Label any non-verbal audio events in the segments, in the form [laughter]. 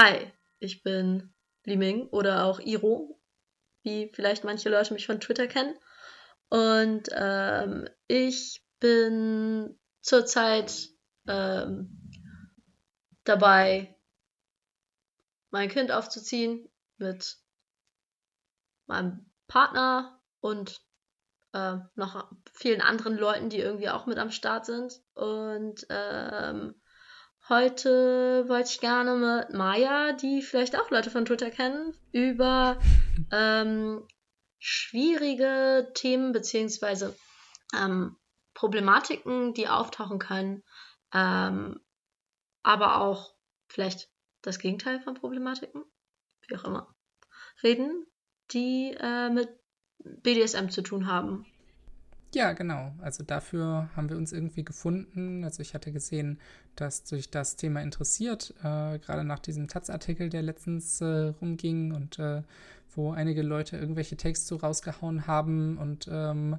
Hi, ich bin Liming oder auch Iro, wie vielleicht manche Leute mich von Twitter kennen. Und ähm, ich bin zurzeit ähm, dabei, mein Kind aufzuziehen mit meinem Partner und äh, noch vielen anderen Leuten, die irgendwie auch mit am Start sind. Und ähm, heute wollte ich gerne mit Maya, die vielleicht auch Leute von Twitter kennen, über [laughs] ähm, schwierige Themen beziehungsweise ähm, Problematiken, die auftauchen können, ähm, aber auch vielleicht das Gegenteil von Problematiken, wie auch immer, reden, die äh, mit BDSM zu tun haben. Ja, genau. Also dafür haben wir uns irgendwie gefunden. Also ich hatte gesehen, dass sich das Thema interessiert, äh, gerade nach diesem Taz-Artikel, der letztens äh, rumging und äh, wo einige Leute irgendwelche Texte rausgehauen haben. Und ähm,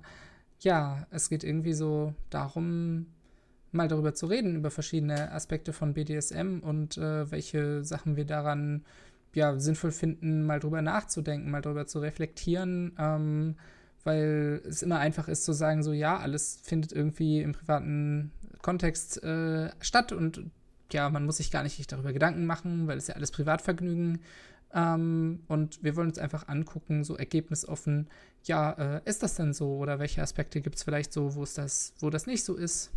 ja, es geht irgendwie so darum, mal darüber zu reden, über verschiedene Aspekte von BDSM und äh, welche Sachen wir daran ja, sinnvoll finden, mal drüber nachzudenken, mal drüber zu reflektieren, ähm, weil es immer einfach ist zu sagen, so ja, alles findet irgendwie im privaten Kontext äh, statt und ja, man muss sich gar nicht darüber Gedanken machen, weil es ja alles Privatvergnügen. Ähm, und wir wollen uns einfach angucken, so ergebnisoffen, ja, äh, ist das denn so oder welche Aspekte gibt es vielleicht so, wo es das, wo das nicht so ist?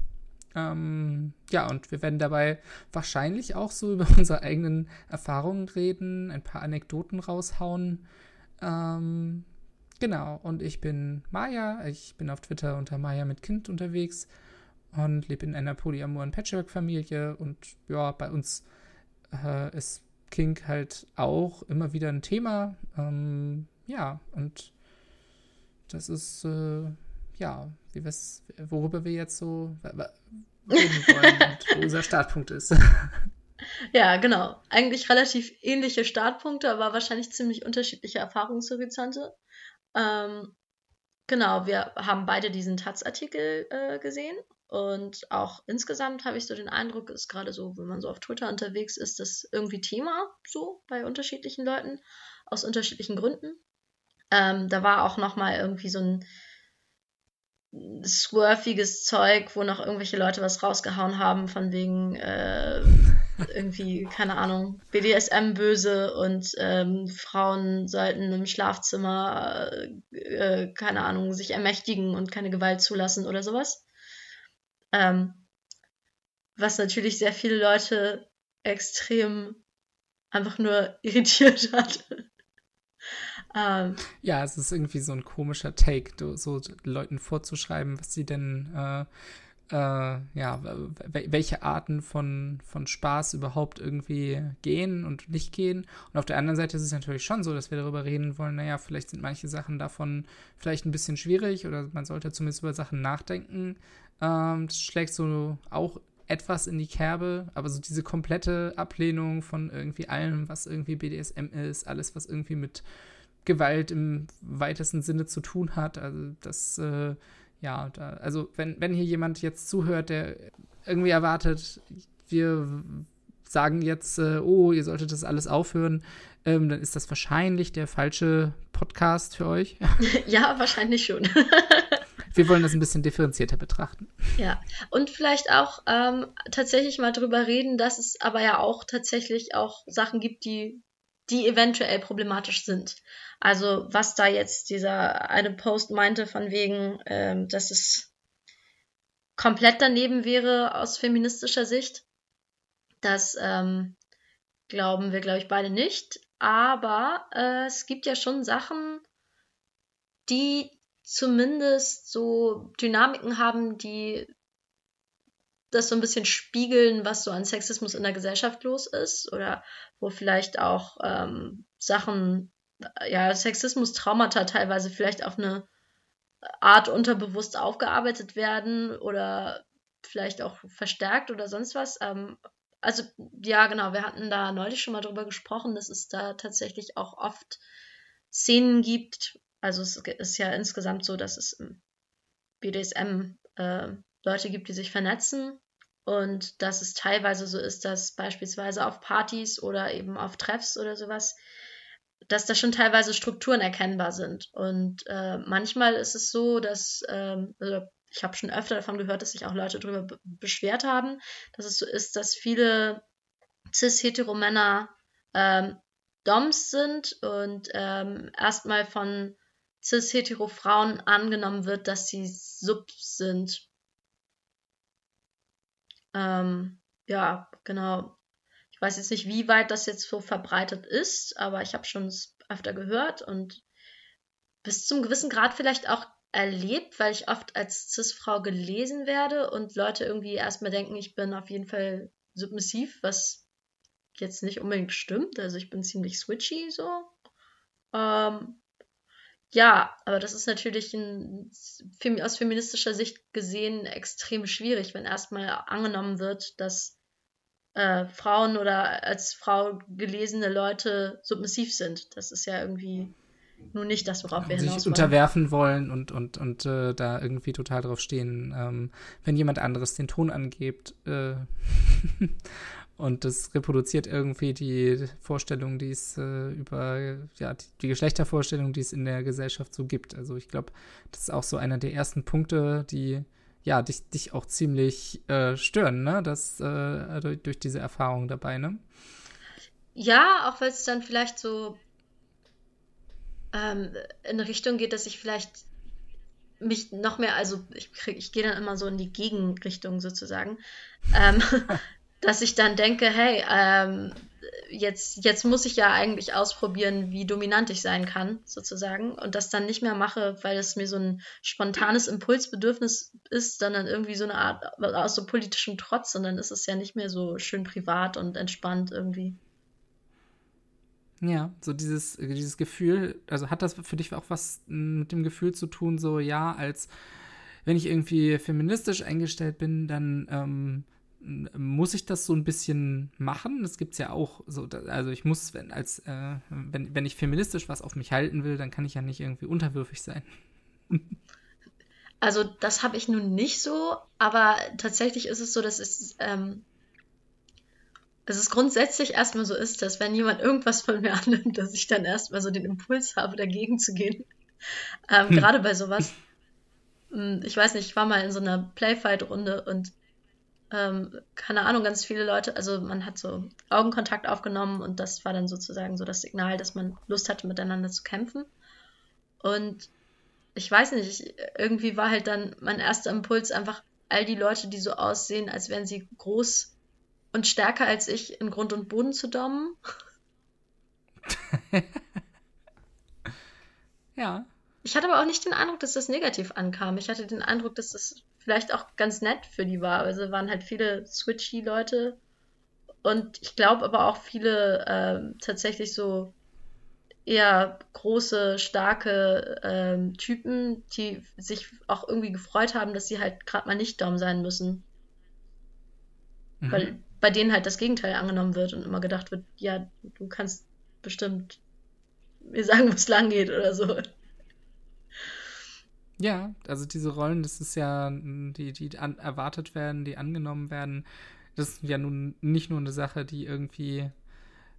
Ähm, ja, und wir werden dabei wahrscheinlich auch so [laughs] über unsere eigenen Erfahrungen reden, ein paar Anekdoten raushauen. Ähm, genau, und ich bin Maya. Ich bin auf Twitter unter Maya mit Kind unterwegs und lebe in einer polyamoren Patchwork-Familie. Und ja, bei uns äh, ist Kink halt auch immer wieder ein Thema. Ähm, ja, und das ist. Äh, ja, wie worüber wir jetzt so reden wollen [laughs] und wo unser Startpunkt ist. [laughs] Ja, genau. Eigentlich relativ ähnliche Startpunkte, aber wahrscheinlich ziemlich unterschiedliche Erfahrungshorizonte. Ähm, genau, wir haben beide diesen Taz-Artikel äh, gesehen und auch insgesamt habe ich so den Eindruck, ist gerade so, wenn man so auf Twitter unterwegs ist, das irgendwie Thema so bei unterschiedlichen Leuten aus unterschiedlichen Gründen. Ähm, da war auch noch mal irgendwie so ein swerfiges Zeug, wo noch irgendwelche Leute was rausgehauen haben, von wegen äh, irgendwie, keine Ahnung, BDSM böse und ähm, Frauen sollten im Schlafzimmer, äh, keine Ahnung, sich ermächtigen und keine Gewalt zulassen oder sowas. Ähm, was natürlich sehr viele Leute extrem einfach nur [laughs] irritiert hat. Ähm, ja, es ist irgendwie so ein komischer Take, so Leuten vorzuschreiben, was sie denn, äh, äh, ja, welche Arten von, von Spaß überhaupt irgendwie gehen und nicht gehen. Und auf der anderen Seite ist es natürlich schon so, dass wir darüber reden wollen, naja, vielleicht sind manche Sachen davon vielleicht ein bisschen schwierig oder man sollte zumindest über Sachen nachdenken. Ähm, das schlägt so auch etwas in die Kerbe, aber so diese komplette Ablehnung von irgendwie allem, was irgendwie BDSM ist, alles, was irgendwie mit Gewalt im weitesten Sinne zu tun hat. Also das, äh, ja, da, also wenn, wenn hier jemand jetzt zuhört, der irgendwie erwartet, wir sagen jetzt, äh, oh, ihr solltet das alles aufhören, ähm, dann ist das wahrscheinlich der falsche Podcast für euch. [laughs] ja, wahrscheinlich schon. [laughs] wir wollen das ein bisschen differenzierter betrachten. Ja, und vielleicht auch ähm, tatsächlich mal drüber reden, dass es aber ja auch tatsächlich auch Sachen gibt, die die eventuell problematisch sind. Also was da jetzt dieser eine Post meinte von wegen, ähm, dass es komplett daneben wäre aus feministischer Sicht, das ähm, glauben wir, glaube ich, beide nicht. Aber äh, es gibt ja schon Sachen, die zumindest so Dynamiken haben, die das so ein bisschen spiegeln, was so an Sexismus in der Gesellschaft los ist oder wo vielleicht auch ähm, Sachen, ja, Sexismus, Traumata teilweise vielleicht auf eine Art unterbewusst aufgearbeitet werden oder vielleicht auch verstärkt oder sonst was. Ähm, also ja, genau, wir hatten da neulich schon mal drüber gesprochen, dass es da tatsächlich auch oft Szenen gibt. Also es ist ja insgesamt so, dass es im BDSM äh, Leute gibt, die sich vernetzen und dass es teilweise so ist, dass beispielsweise auf Partys oder eben auf Treffs oder sowas, dass da schon teilweise Strukturen erkennbar sind. Und äh, manchmal ist es so, dass, ähm, also ich habe schon öfter davon gehört, dass sich auch Leute darüber beschwert haben, dass es so ist, dass viele cis-hetero-Männer ähm, Doms sind und ähm, erstmal von cis-hetero-Frauen angenommen wird, dass sie Subs sind. Ähm, ja, genau. Ich weiß jetzt nicht, wie weit das jetzt so verbreitet ist, aber ich habe schon öfter gehört und bis zum gewissen Grad vielleicht auch erlebt, weil ich oft als Cis-Frau gelesen werde und Leute irgendwie erstmal denken, ich bin auf jeden Fall submissiv, was jetzt nicht unbedingt stimmt. Also ich bin ziemlich switchy so. Ähm, ja, aber das ist natürlich ein, aus feministischer Sicht gesehen extrem schwierig, wenn erstmal angenommen wird, dass äh, Frauen oder als Frau gelesene Leute submissiv sind. Das ist ja irgendwie nur nicht das, worauf wir hinaus sich unterwerfen wollen und, und, und äh, da irgendwie total drauf stehen, ähm, wenn jemand anderes den Ton angibt. Äh, [laughs] und das reproduziert irgendwie die Vorstellung, die es äh, über, ja, die, die, Geschlechtervorstellung, die es in der Gesellschaft so gibt. Also ich glaube, das ist auch so einer der ersten Punkte, die ja, dich, dich auch ziemlich äh, stören, ne? Das, äh, durch, durch diese Erfahrung dabei, ne? Ja, auch weil es dann vielleicht so ähm, in eine Richtung geht, dass ich vielleicht mich noch mehr, also ich, krieg, ich gehe dann immer so in die Gegenrichtung sozusagen, ähm, [laughs] dass ich dann denke, hey, ähm, jetzt, jetzt muss ich ja eigentlich ausprobieren, wie dominant ich sein kann, sozusagen, und das dann nicht mehr mache, weil es mir so ein spontanes Impulsbedürfnis ist, sondern irgendwie so eine Art aus so politischem Trotz, und dann ist es ja nicht mehr so schön privat und entspannt irgendwie. Ja, so dieses, dieses Gefühl, also hat das für dich auch was mit dem Gefühl zu tun, so ja, als wenn ich irgendwie feministisch eingestellt bin, dann ähm, muss ich das so ein bisschen machen. Das gibt es ja auch so, also ich muss, wenn, als, äh, wenn, wenn ich feministisch was auf mich halten will, dann kann ich ja nicht irgendwie unterwürfig sein. Also das habe ich nun nicht so, aber tatsächlich ist es so, dass es ähm, dass es grundsätzlich erstmal so ist, dass wenn jemand irgendwas von mir [laughs] annimmt, dass ich dann erstmal so den Impuls habe, dagegen zu gehen. Ähm, hm. Gerade bei sowas. Hm, ich weiß nicht, ich war mal in so einer Playfight-Runde und ähm, keine Ahnung, ganz viele Leute, also man hat so Augenkontakt aufgenommen und das war dann sozusagen so das Signal, dass man Lust hatte, miteinander zu kämpfen. Und ich weiß nicht, irgendwie war halt dann mein erster Impuls einfach all die Leute, die so aussehen, als wären sie groß und stärker als ich in Grund und Boden zu dommen. [laughs] ja. Ich hatte aber auch nicht den Eindruck, dass das negativ ankam. Ich hatte den Eindruck, dass das vielleicht auch ganz nett für die war. Also waren halt viele switchy Leute und ich glaube aber auch viele äh, tatsächlich so eher große, starke ähm, Typen, die sich auch irgendwie gefreut haben, dass sie halt gerade mal nicht Dom sein müssen. Mhm. Weil bei denen halt das Gegenteil angenommen wird und immer gedacht wird, ja, du kannst bestimmt mir sagen, wo es lang geht oder so. Ja, also diese Rollen, das ist ja, die, die an, erwartet werden, die angenommen werden, das ist ja nun nicht nur eine Sache, die irgendwie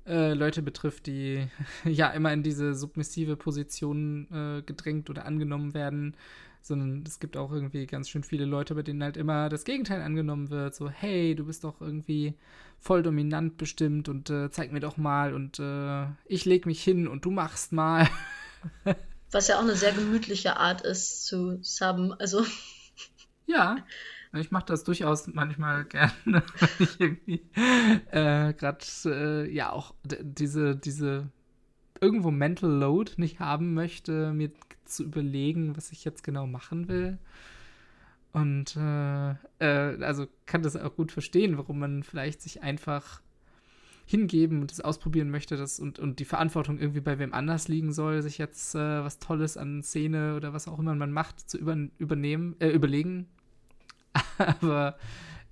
äh, Leute betrifft, die [laughs] ja immer in diese submissive Position äh, gedrängt oder angenommen werden, sondern es gibt auch irgendwie ganz schön viele Leute, bei denen halt immer das Gegenteil angenommen wird. So, hey, du bist doch irgendwie voll dominant bestimmt und äh, zeig mir doch mal und äh, ich leg mich hin und du machst mal. [laughs] Was ja auch eine sehr gemütliche Art ist zu subben, also. Ja, ich mache das durchaus manchmal gerne, [laughs] wenn ich irgendwie äh, gerade äh, ja auch diese, diese irgendwo Mental Load nicht haben möchte, mir zu überlegen, was ich jetzt genau machen will. Und äh, äh, also kann das auch gut verstehen, warum man vielleicht sich einfach hingeben und es ausprobieren möchte das und, und die Verantwortung irgendwie bei wem anders liegen soll, sich jetzt äh, was Tolles an Szene oder was auch immer man macht, zu über, übernehmen, äh, überlegen. [laughs] Aber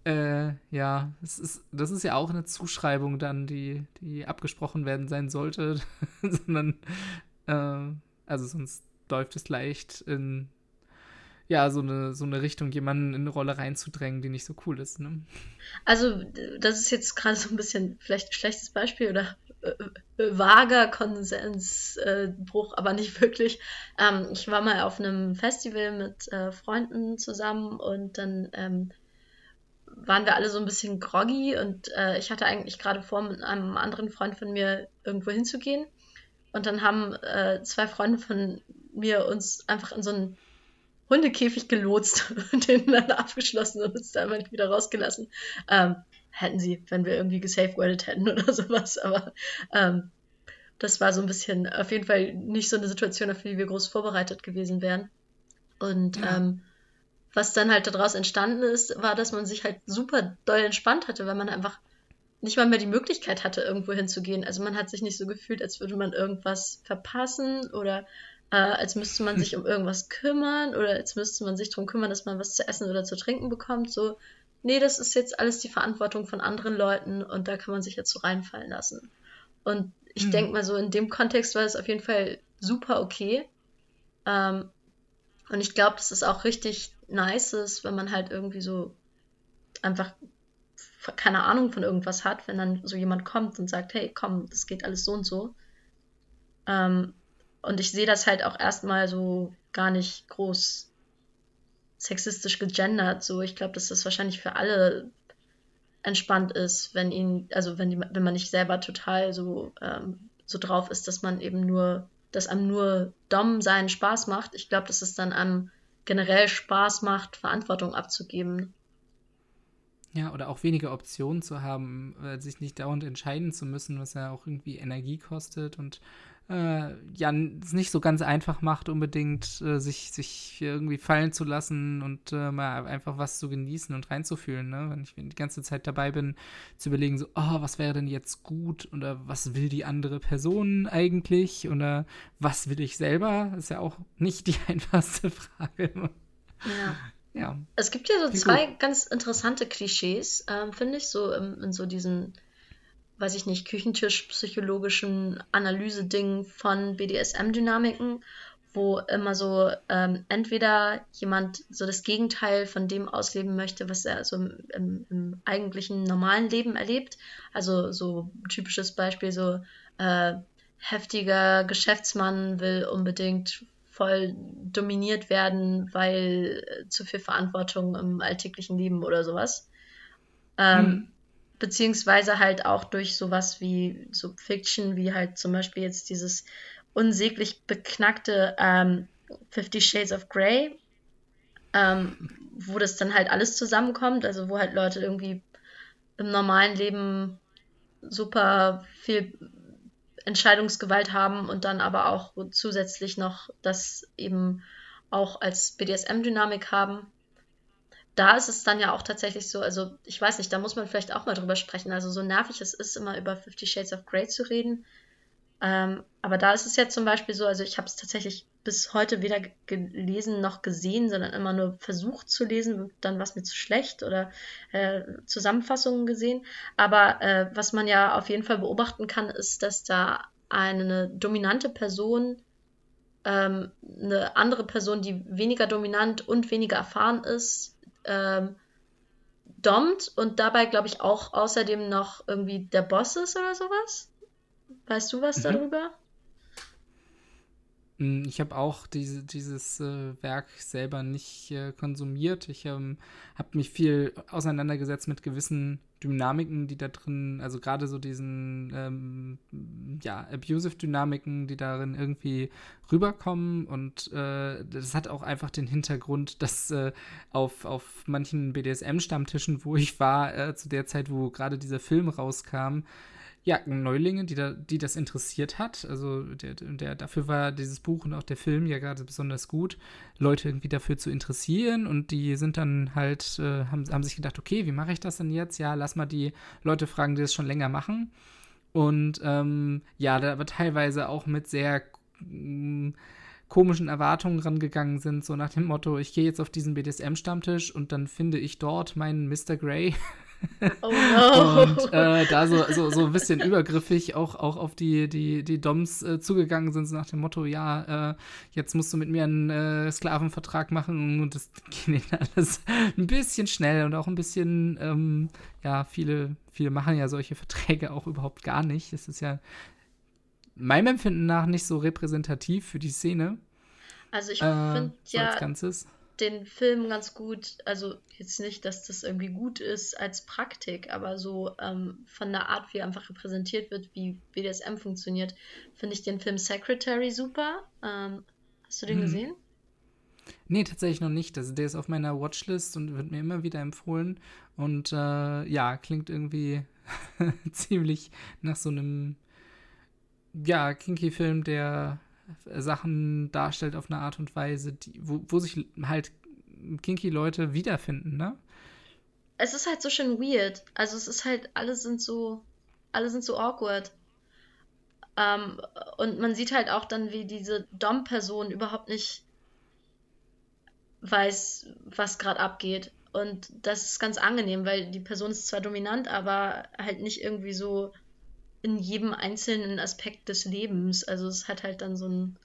äh, ja, ist, das ist ja auch eine Zuschreibung dann, die, die abgesprochen werden sein sollte, [laughs] sondern äh, also sonst läuft es leicht in ja, so eine, so eine Richtung, jemanden in eine Rolle reinzudrängen, die nicht so cool ist. Ne? Also, das ist jetzt gerade so ein bisschen vielleicht ein schlechtes Beispiel oder äh, äh, vager Konsensbruch, äh, aber nicht wirklich. Ähm, ich war mal auf einem Festival mit äh, Freunden zusammen und dann ähm, waren wir alle so ein bisschen groggy und äh, ich hatte eigentlich gerade vor, mit einem anderen Freund von mir irgendwo hinzugehen. Und dann haben äh, zwei Freunde von mir uns einfach in so einen Hundekäfig gelotst [laughs] und den dann abgeschlossen und uns da einfach nicht wieder rausgelassen. Ähm, hätten sie, wenn wir irgendwie gesafeguardet hätten oder [laughs] sowas. Aber ähm, das war so ein bisschen auf jeden Fall nicht so eine Situation, auf die wir groß vorbereitet gewesen wären. Und ja. ähm, was dann halt daraus entstanden ist, war, dass man sich halt super doll entspannt hatte, weil man einfach nicht mal mehr die Möglichkeit hatte, irgendwo hinzugehen. Also man hat sich nicht so gefühlt, als würde man irgendwas verpassen oder äh, als müsste man sich um irgendwas kümmern oder als müsste man sich darum kümmern, dass man was zu essen oder zu trinken bekommt. So, nee, das ist jetzt alles die Verantwortung von anderen Leuten und da kann man sich jetzt so reinfallen lassen. Und ich mhm. denke mal so, in dem Kontext war es auf jeden Fall super okay. Ähm, und ich glaube, dass es auch richtig nice ist, wenn man halt irgendwie so einfach keine Ahnung von irgendwas hat, wenn dann so jemand kommt und sagt, hey, komm, das geht alles so und so. Ähm, und ich sehe das halt auch erstmal so gar nicht groß sexistisch gegendert. So, ich glaube, dass das wahrscheinlich für alle entspannt ist, wenn ihn, also wenn, die, wenn man nicht selber total so, ähm, so drauf ist, dass man eben nur, dass einem nur Dom seinen Spaß macht. Ich glaube, dass es dann einem generell Spaß macht, Verantwortung abzugeben. Ja, oder auch weniger Optionen zu haben, äh, sich nicht dauernd entscheiden zu müssen, was ja auch irgendwie Energie kostet und äh, ja es nicht so ganz einfach macht, unbedingt äh, sich, sich irgendwie fallen zu lassen und äh, mal einfach was zu genießen und reinzufühlen. Ne? Wenn ich die ganze Zeit dabei bin, zu überlegen, so, oh, was wäre denn jetzt gut oder was will die andere Person eigentlich oder was will ich selber? ist ja auch nicht die [laughs] einfachste Frage. Ja. Ja. Es gibt ja so zwei gut. ganz interessante Klischees, ähm, finde ich, so in, in so diesen weiß ich nicht, Küchentisch-psychologischen Analyse-Ding von BDSM-Dynamiken, wo immer so ähm, entweder jemand so das Gegenteil von dem ausleben möchte, was er so im, im, eigentlichen normalen Leben erlebt. Also so ein typisches Beispiel, so äh, heftiger Geschäftsmann will unbedingt voll dominiert werden, weil zu viel Verantwortung im alltäglichen Leben oder sowas. Ähm, hm beziehungsweise halt auch durch sowas wie so Fiction, wie halt zum Beispiel jetzt dieses unsäglich beknackte ähm, Fifty Shades of Grey, ähm, wo das dann halt alles zusammenkommt, also wo halt Leute irgendwie im normalen Leben super viel Entscheidungsgewalt haben und dann aber auch zusätzlich noch das eben auch als BDSM-Dynamik haben da ist es dann ja auch tatsächlich so, also ich weiß nicht, da muss man vielleicht auch mal drüber sprechen. Also so nervig es ist, immer über Fifty Shades of Grey zu reden. Ähm, aber da ist es jetzt zum Beispiel so, also ich habe es tatsächlich bis heute weder gelesen noch gesehen, sondern immer nur versucht zu lesen, dann war mir zu schlecht oder äh, Zusammenfassungen gesehen. Aber äh, was man ja auf jeden Fall beobachten kann, ist, dass da eine dominante Person ähm, eine andere Person, die weniger dominant und weniger erfahren ist, ähm, dommt und dabei, glaube ich, auch außerdem noch irgendwie der Boss ist oder sowas. Weißt du was mhm. darüber? Hm, ich habe auch diese, dieses äh, Werk selber nicht äh, konsumiert. Ich ähm, habe mich viel auseinandergesetzt mit gewissen Dynamiken, die da drin, also gerade so diesen, ähm, ja, Abusive-Dynamiken, die darin irgendwie rüberkommen. Und äh, das hat auch einfach den Hintergrund, dass äh, auf, auf manchen BDSM-Stammtischen, wo ich war, äh, zu der Zeit, wo gerade dieser Film rauskam, ja, Neulinge, die, da, die das interessiert hat. Also der, der, dafür war dieses Buch und auch der Film ja gerade besonders gut, Leute irgendwie dafür zu interessieren. Und die sind dann halt, äh, haben, haben sich gedacht, okay, wie mache ich das denn jetzt? Ja, lass mal die Leute fragen, die das schon länger machen. Und ähm, ja, da aber teilweise auch mit sehr mm, komischen Erwartungen rangegangen sind, so nach dem Motto, ich gehe jetzt auf diesen BDSM-Stammtisch und dann finde ich dort meinen Mr. Grey [laughs] [laughs] Oh no. Und äh, da so, so, so ein bisschen übergriffig auch, auch auf die, die, die Doms äh, zugegangen sind, so nach dem Motto, ja, äh, jetzt musst du mit mir einen äh, Sklavenvertrag machen und das [laughs] ging alles ein bisschen schnell und auch ein bisschen, ähm, ja, viele, viele machen ja solche Verträge auch überhaupt gar nicht. Es ist ja meinem Empfinden nach nicht so repräsentativ für die Szene. Also ich äh, finde ja als Ganzes. Den Film ganz gut, also jetzt nicht, dass das irgendwie gut ist als Praktik, aber so ähm, von der Art, wie er einfach repräsentiert wird, wie BDSM funktioniert, finde ich den Film Secretary super. Ähm, hast du den Mhm. gesehen? Nee, tatsächlich noch nicht. Also der ist auf meiner Watchlist und wird mir immer wieder empfohlen. Und äh, ja, klingt irgendwie [laughs] ziemlich nach so einem, ja, Kinky-Film, der Sachen darstellt auf eine Art und Weise, die, wo, wo sich halt Kinky-Leute wiederfinden, ne? Es ist halt so schön weird. Also es ist halt, alle sind so, alle sind so awkward. Ähm, und man sieht halt auch dann, wie diese Dom-Person überhaupt nicht weiß, was gerade abgeht. Und das ist ganz angenehm, weil die Person ist zwar dominant, aber halt nicht irgendwie so in jedem einzelnen Aspekt des Lebens. Also es hat halt dann so ein.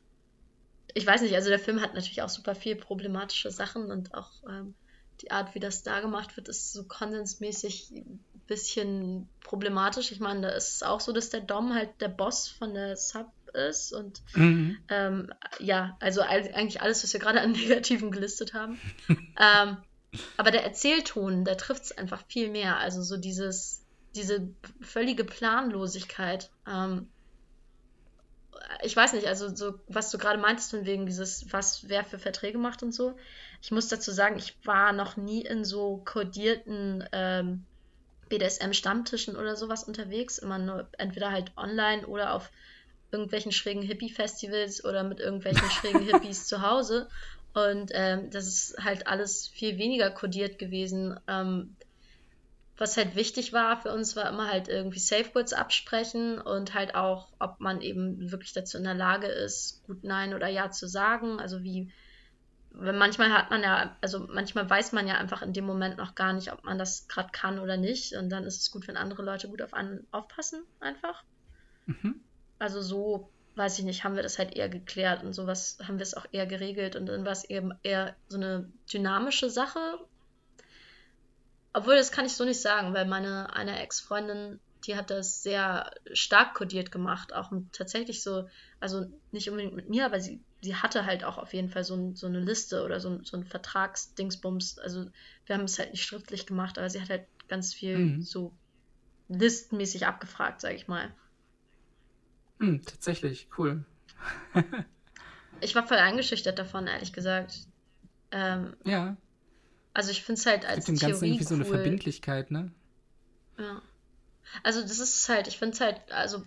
Ich weiß nicht, also der Film hat natürlich auch super viel problematische Sachen und auch ähm, die Art, wie das da gemacht wird, ist so konsensmäßig ein bisschen problematisch. Ich meine, da ist es auch so, dass der Dom halt der Boss von der Sub ist und Mhm. ähm, ja, also eigentlich alles, was wir gerade an [laughs] Negativen gelistet haben. ähm, aber der Erzählton, der trifft es einfach viel mehr. Also so dieses, diese völlige Planlosigkeit. Ähm, ich weiß nicht, also so, was du gerade meintest von wegen dieses, was wer für Verträge macht und so. Ich muss dazu sagen, ich war noch nie in so kodierten ähm, BDSM-Stammtischen oder sowas unterwegs. Immer nur entweder halt online oder auf irgendwelchen schrägen Hippie-Festivals oder mit irgendwelchen schrägen [laughs] Hippies zu Hause. Und ähm, das ist halt alles viel weniger kodiert gewesen. Ähm, was halt wichtig war für uns, war immer halt irgendwie Safewords absprechen und halt auch, ob man eben wirklich dazu in der Lage ist, gut Nein oder Ja zu sagen. Also wie, weil manchmal hat man ja, also manchmal weiß man ja einfach in dem Moment noch gar nicht, ob man das gerade kann oder nicht. Und dann ist es gut, wenn andere Leute gut auf einen aufpassen, einfach. Mhm. Also so, weiß ich nicht, haben wir das halt eher geklärt und sowas haben wir es auch eher geregelt und dann war es eben eher so eine dynamische Sache. Obwohl, das kann ich so nicht sagen, weil meine eine Ex-Freundin, die hat das sehr stark kodiert gemacht, auch tatsächlich so, also nicht unbedingt mit mir, aber sie, sie hatte halt auch auf jeden Fall so, ein, so eine Liste oder so, ein- so ein Vertragsdingsbums. Also wir haben es halt nicht schriftlich gemacht, aber sie hat halt ganz viel Mhm. so listenmäßig abgefragt, sag ich mal. Mhm, tatsächlich, cool. [laughs] Ich war voll eingeschüchtert davon, ehrlich gesagt. Ähm, Ja, also ich finde es halt gibt als dem Ganzen irgendwie so eine cool. Verbindlichkeit, ne? Ja. Also das ist halt, ich finde es halt, also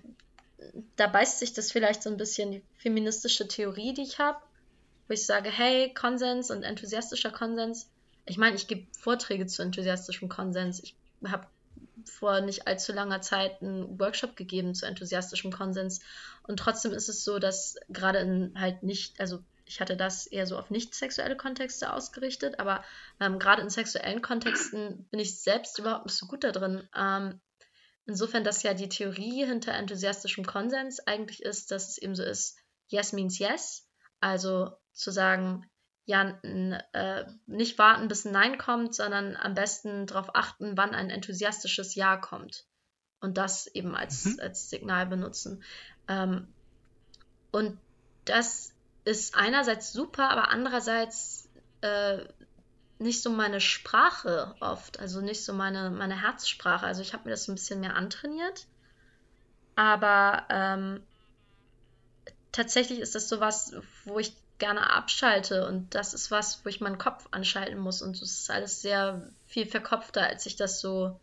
da beißt sich das vielleicht so ein bisschen die feministische Theorie, die ich habe, wo ich sage, hey, Konsens und enthusiastischer Konsens. Ich meine, ich gebe Vorträge zu enthusiastischem Konsens. Ich habe vor nicht allzu langer Zeit einen Workshop gegeben zu enthusiastischem Konsens. Und trotzdem ist es so, dass gerade in halt nicht, also ich hatte das eher so auf nicht sexuelle Kontexte ausgerichtet, aber ähm, gerade in sexuellen Kontexten bin ich selbst überhaupt nicht so gut da drin. Ähm, insofern, dass ja die Theorie hinter enthusiastischem Konsens eigentlich ist, dass es eben so ist, yes means yes. Also zu sagen, ja, äh, nicht warten, bis ein Nein kommt, sondern am besten darauf achten, wann ein enthusiastisches Ja kommt. Und das eben als, Mhm. als Signal benutzen. Ähm, und das ist einerseits super, aber andererseits äh, nicht so meine Sprache oft, also nicht so meine, meine Herzsprache. Also ich habe mir das ein bisschen mehr antrainiert, aber ähm, tatsächlich ist das sowas, wo ich gerne abschalte und das ist was, wo ich meinen Kopf anschalten muss und es ist alles sehr viel verkopfter, als ich das so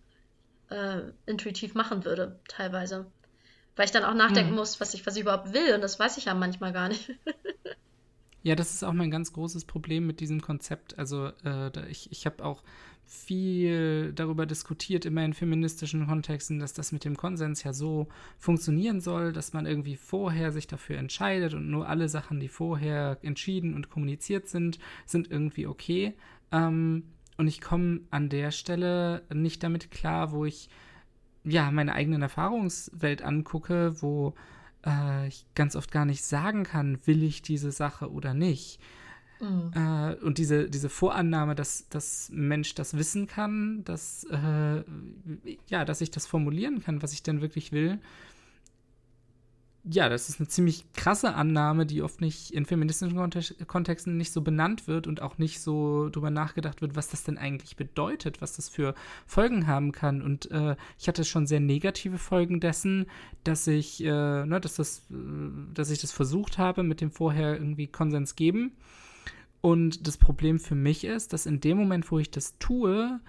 äh, intuitiv machen würde, teilweise. Weil ich dann auch nachdenken Mhm. muss, was ich, was ich überhaupt will und das weiß ich ja manchmal gar nicht. [laughs] Ja, das ist auch mein ganz großes Problem mit diesem Konzept. Also äh, ich, ich habe auch viel darüber diskutiert, immer in feministischen Kontexten, dass das mit dem Konsens ja so funktionieren soll, dass man irgendwie vorher sich dafür entscheidet und nur alle Sachen, die vorher entschieden und kommuniziert sind, sind irgendwie okay. Ähm, und ich komme an der Stelle nicht damit klar, wo ich ja meine eigenen Erfahrungswelt angucke, wo äh, ich ganz oft gar nicht sagen kann, will ich diese Sache oder nicht. Mhm. Äh, und diese, diese Vorannahme, dass das Mensch das wissen kann, dass, äh, ja, dass ich das formulieren kann, was ich denn wirklich will, ja, das ist eine ziemlich krasse Annahme, die oft nicht in feministischen Kontexten nicht so benannt wird und auch nicht so drüber nachgedacht wird, was das denn eigentlich bedeutet, was das für Folgen haben kann. Und äh, ich hatte schon sehr negative Folgen dessen, dass ich, äh, ne, dass das, äh, dass ich das versucht habe mit dem vorher irgendwie Konsens geben. Und das Problem für mich ist, dass in dem Moment, wo ich das tue,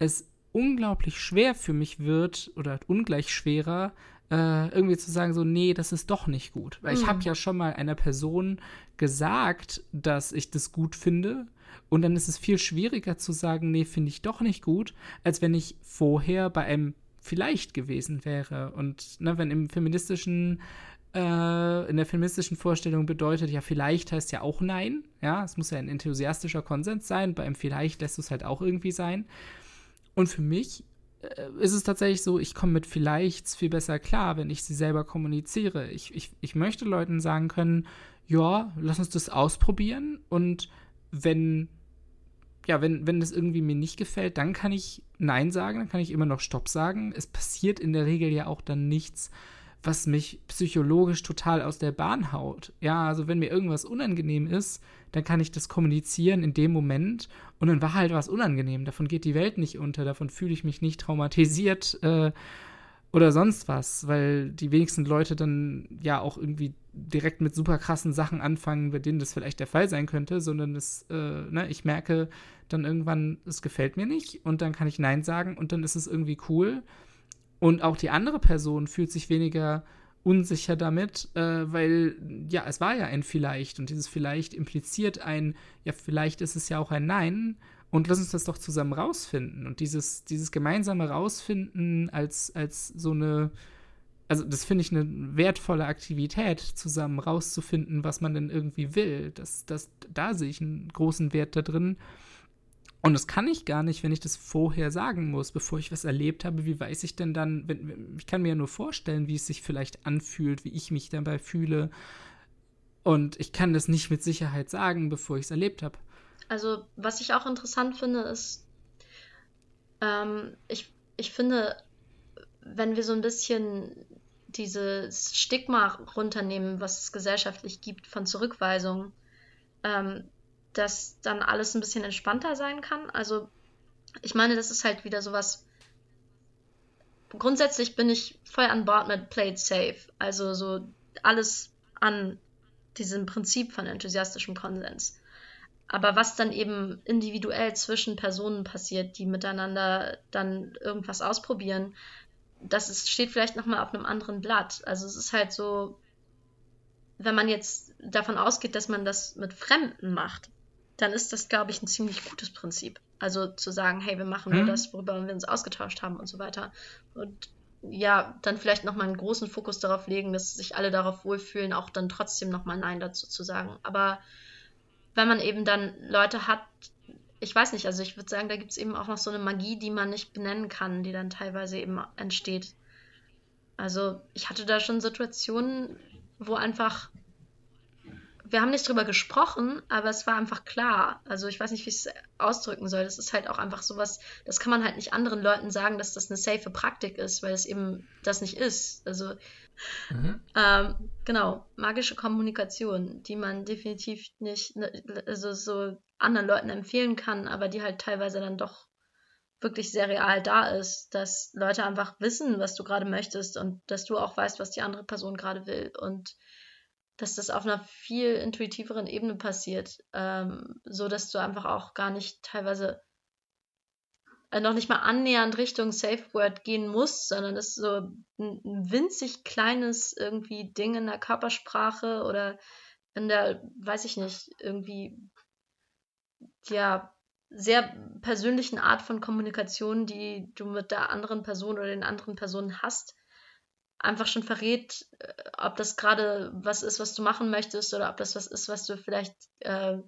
es unglaublich schwer für mich wird oder ungleich schwerer, äh, irgendwie zu sagen, so, nee, das ist doch nicht gut. Weil mhm. ich habe ja schon mal einer Person gesagt, dass ich das gut finde. Und dann ist es viel schwieriger zu sagen, nee, finde ich doch nicht gut, als wenn ich vorher bei einem vielleicht gewesen wäre. Und ne, wenn im feministischen, äh, in der feministischen Vorstellung bedeutet, ja, vielleicht heißt ja auch nein. Ja, es muss ja ein enthusiastischer Konsens sein. Bei einem vielleicht lässt es halt auch irgendwie sein. Und für mich ist es tatsächlich so, ich komme mit vielleicht viel besser klar, wenn ich sie selber kommuniziere. Ich, ich, ich möchte Leuten sagen können, ja, lass uns das ausprobieren und wenn, ja, wenn, wenn das irgendwie mir nicht gefällt, dann kann ich Nein sagen, dann kann ich immer noch Stopp sagen. Es passiert in der Regel ja auch dann nichts, was mich psychologisch total aus der Bahn haut. Ja, also wenn mir irgendwas unangenehm ist, dann kann ich das kommunizieren in dem Moment und dann war halt was unangenehm. Davon geht die Welt nicht unter, davon fühle ich mich nicht traumatisiert äh, oder sonst was, weil die wenigsten Leute dann ja auch irgendwie direkt mit super krassen Sachen anfangen, bei denen das vielleicht der Fall sein könnte, sondern es, äh, ne, ich merke dann irgendwann, es gefällt mir nicht und dann kann ich Nein sagen und dann ist es irgendwie cool und auch die andere Person fühlt sich weniger unsicher damit, äh, weil ja, es war ja ein vielleicht und dieses vielleicht impliziert ein, ja, vielleicht ist es ja auch ein Nein und lass uns das doch zusammen rausfinden. Und dieses, dieses gemeinsame Rausfinden als, als so eine, also das finde ich eine wertvolle Aktivität, zusammen rauszufinden, was man denn irgendwie will. Das, das, da sehe ich einen großen Wert da drin. Und das kann ich gar nicht, wenn ich das vorher sagen muss, bevor ich was erlebt habe. Wie weiß ich denn dann, wenn, ich kann mir ja nur vorstellen, wie es sich vielleicht anfühlt, wie ich mich dabei fühle. Und ich kann das nicht mit Sicherheit sagen, bevor ich es erlebt habe. Also, was ich auch interessant finde, ist, ähm, ich, ich finde, wenn wir so ein bisschen dieses Stigma runternehmen, was es gesellschaftlich gibt von Zurückweisung, ähm, dass dann alles ein bisschen entspannter sein kann. Also ich meine, das ist halt wieder sowas. Grundsätzlich bin ich voll an Bord mit Play it safe. Also so alles an diesem Prinzip von enthusiastischem Konsens. Aber was dann eben individuell zwischen Personen passiert, die miteinander dann irgendwas ausprobieren, das ist, steht vielleicht nochmal auf einem anderen Blatt. Also es ist halt so, wenn man jetzt davon ausgeht, dass man das mit Fremden macht, dann ist das, glaube ich, ein ziemlich gutes Prinzip. Also zu sagen, hey, wir machen nur mhm. das, worüber wir uns ausgetauscht haben und so weiter. Und ja, dann vielleicht nochmal einen großen Fokus darauf legen, dass sich alle darauf wohlfühlen, auch dann trotzdem nochmal Nein dazu zu sagen. Aber wenn man eben dann Leute hat, ich weiß nicht, also ich würde sagen, da gibt es eben auch noch so eine Magie, die man nicht benennen kann, die dann teilweise eben entsteht. Also ich hatte da schon Situationen, wo einfach wir haben nicht drüber gesprochen, aber es war einfach klar. Also ich weiß nicht, wie ich es ausdrücken soll. Das ist halt auch einfach sowas, das kann man halt nicht anderen Leuten sagen, dass das eine safe Praktik ist, weil es eben das nicht ist. Also mhm. ähm, genau, magische Kommunikation, die man definitiv nicht, ne, also so anderen Leuten empfehlen kann, aber die halt teilweise dann doch wirklich sehr real da ist, dass Leute einfach wissen, was du gerade möchtest und dass du auch weißt, was die andere Person gerade will und dass das auf einer viel intuitiveren Ebene passiert, ähm, so dass du einfach auch gar nicht teilweise äh, noch nicht mal annähernd Richtung Safe Word gehen musst, sondern das ist so ein, ein winzig kleines irgendwie Ding in der Körpersprache oder in der, weiß ich nicht, irgendwie ja sehr persönlichen Art von Kommunikation, die du mit der anderen Person oder den anderen Personen hast, einfach schon verrät, äh, ob das gerade was ist, was du machen möchtest oder ob das was ist, was du vielleicht äh,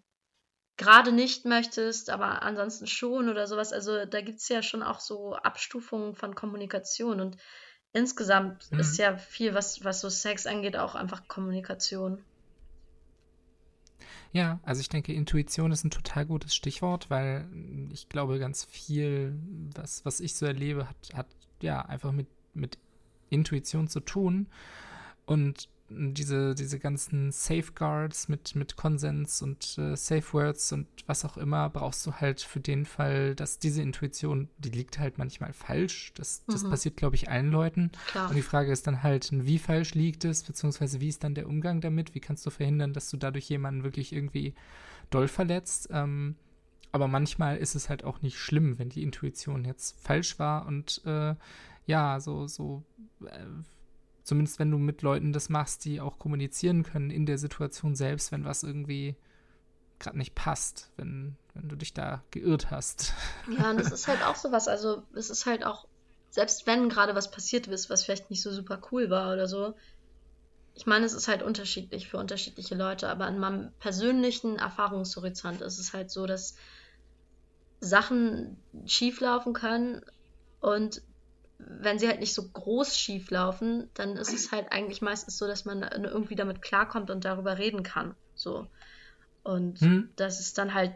gerade nicht möchtest, aber ansonsten schon oder sowas. Also da gibt es ja schon auch so Abstufungen von Kommunikation und insgesamt mhm. ist ja viel, was, was so Sex angeht, auch einfach Kommunikation. Ja, also ich denke, Intuition ist ein total gutes Stichwort, weil ich glaube, ganz viel, was, was ich so erlebe, hat, hat ja einfach mit, mit Intuition zu tun. Und diese, diese ganzen Safeguards mit, mit Konsens und äh, Safe Words und was auch immer brauchst du halt für den Fall, dass diese Intuition, die liegt halt manchmal falsch. Das, das mhm. passiert, glaube ich, allen Leuten. Klar. Und die Frage ist dann halt, wie falsch liegt es, beziehungsweise wie ist dann der Umgang damit? Wie kannst du verhindern, dass du dadurch jemanden wirklich irgendwie doll verletzt? Ähm, aber manchmal ist es halt auch nicht schlimm, wenn die Intuition jetzt falsch war und äh, ja, so, so äh, Zumindest wenn du mit Leuten das machst, die auch kommunizieren können in der Situation selbst, wenn was irgendwie gerade nicht passt, wenn, wenn du dich da geirrt hast. Ja, und das ist halt auch sowas. Also, es ist halt auch, selbst wenn gerade was passiert ist, was vielleicht nicht so super cool war oder so, ich meine, es ist halt unterschiedlich für unterschiedliche Leute, aber an meinem persönlichen Erfahrungshorizont ist es halt so, dass Sachen schieflaufen können und wenn sie halt nicht so groß schief laufen, dann ist es halt eigentlich meistens so, dass man irgendwie damit klarkommt und darüber reden kann. So. Und hm. dass es dann halt,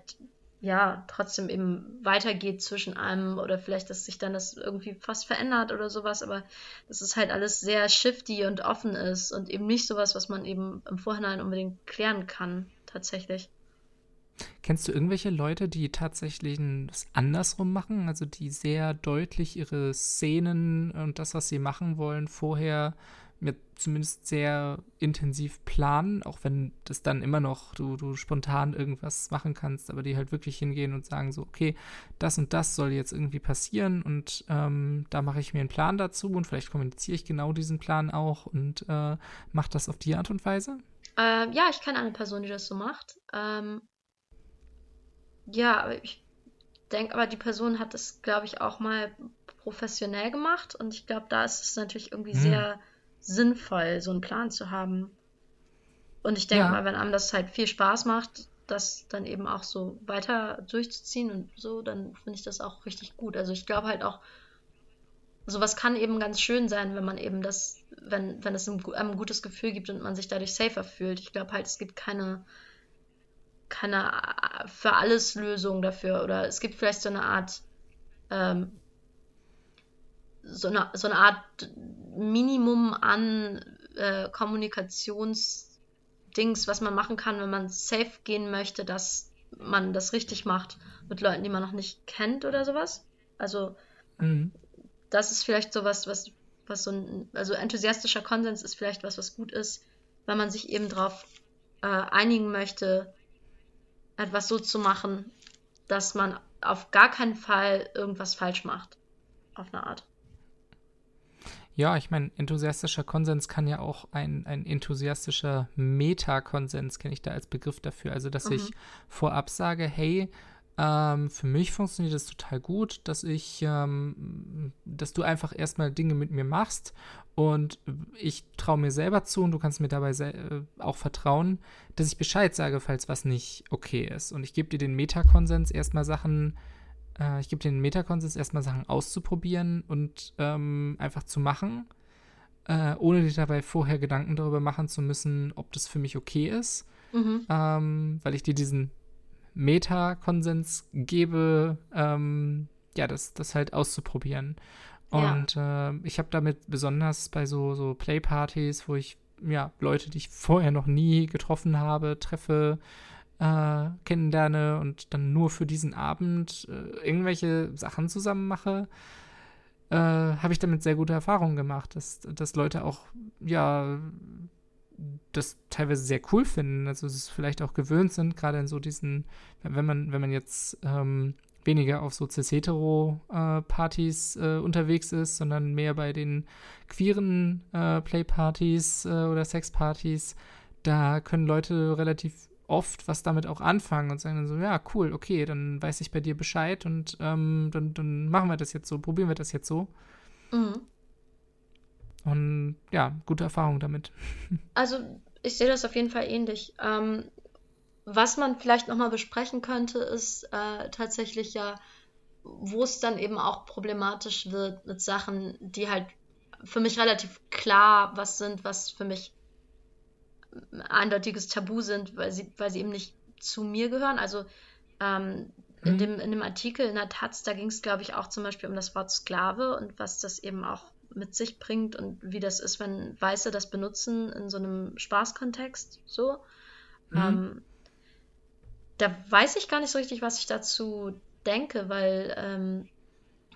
ja, trotzdem eben weitergeht zwischen einem oder vielleicht, dass sich dann das irgendwie fast verändert oder sowas, aber dass es halt alles sehr shifty und offen ist und eben nicht sowas, was man eben im Vorhinein unbedingt klären kann, tatsächlich. Kennst du irgendwelche Leute, die tatsächlich das andersrum machen? Also die sehr deutlich ihre Szenen und das, was sie machen wollen, vorher mit zumindest sehr intensiv planen, auch wenn das dann immer noch du, du spontan irgendwas machen kannst, aber die halt wirklich hingehen und sagen so, okay, das und das soll jetzt irgendwie passieren und ähm, da mache ich mir einen Plan dazu und vielleicht kommuniziere ich genau diesen Plan auch und äh, mache das auf die Art und Weise? Ähm, ja, ich kenne eine Person, die das so macht. Ähm, ja, aber ich denke, aber die Person hat das, glaube ich, auch mal professionell gemacht und ich glaube, da ist es natürlich irgendwie hm. sehr sinnvoll, so einen Plan zu haben. Und ich denke ja. mal, wenn einem das halt viel Spaß macht, das dann eben auch so weiter durchzuziehen und so, dann finde ich das auch richtig gut. Also ich glaube halt auch, sowas kann eben ganz schön sein, wenn man eben das, wenn, wenn es einem ein gutes Gefühl gibt und man sich dadurch safer fühlt. Ich glaube halt, es gibt keine keine äh, für alles Lösung dafür. Oder es gibt vielleicht so eine Art, ähm, so, eine, so eine Art Minimum an äh, Kommunikationsdings, was man machen kann, wenn man safe gehen möchte, dass man das richtig macht mit Leuten, die man noch nicht kennt oder sowas. Also, mhm. das ist vielleicht sowas, was, was so ein, also enthusiastischer Konsens ist vielleicht was, was gut ist, wenn man sich eben darauf äh, einigen möchte, etwas so zu machen, dass man auf gar keinen Fall irgendwas falsch macht. Auf eine Art. Ja, ich meine, enthusiastischer Konsens kann ja auch ein, ein enthusiastischer Metakonsens, kenne ich da als Begriff dafür. Also, dass mhm. ich vorab sage, hey, ähm, für mich funktioniert das total gut, dass ich, ähm, dass du einfach erstmal Dinge mit mir machst und ich traue mir selber zu und du kannst mir dabei äh, auch vertrauen, dass ich Bescheid sage, falls was nicht okay ist. Und ich gebe dir den Metakonsens erstmal Sachen, äh, ich gebe dir den Metakonsens erstmal Sachen auszuprobieren und ähm, einfach zu machen, äh, ohne dir dabei vorher Gedanken darüber machen zu müssen, ob das für mich okay ist. Mhm. Ähm, weil ich dir diesen Meta-Konsens gebe, ähm, ja, das, das halt auszuprobieren. Und ja. äh, ich habe damit besonders bei so, so Playpartys, wo ich ja Leute, die ich vorher noch nie getroffen habe, treffe, äh, kennenlerne und dann nur für diesen Abend äh, irgendwelche Sachen zusammen mache, äh, habe ich damit sehr gute Erfahrungen gemacht, dass, dass Leute auch ja das teilweise sehr cool finden, also es vielleicht auch gewöhnt sind, gerade in so diesen, wenn man, wenn man jetzt ähm, weniger auf so cis-hetero-Partys äh, äh, unterwegs ist, sondern mehr bei den queeren äh, Play-Partys äh, oder Sex-Partys, da können Leute relativ oft was damit auch anfangen und sagen dann so, ja, cool, okay, dann weiß ich bei dir Bescheid und ähm, dann, dann machen wir das jetzt so, probieren wir das jetzt so. Mhm. Und ja, gute Erfahrung damit. [laughs] Also ich sehe das auf jeden Fall ähnlich. Ähm, was man vielleicht nochmal besprechen könnte, ist äh, tatsächlich ja, wo es dann eben auch problematisch wird mit Sachen, die halt für mich relativ klar was sind, was für mich ein eindeutiges Tabu sind, weil sie, weil sie eben nicht zu mir gehören. Also ähm, in, mhm. dem, in dem Artikel in der Taz, da ging es, glaube ich, auch zum Beispiel um das Wort Sklave und was das eben auch mit sich bringt und wie das ist, wenn Weiße das benutzen in so einem Spaßkontext. So. Mhm. Ähm, da weiß ich gar nicht so richtig, was ich dazu denke, weil, ähm,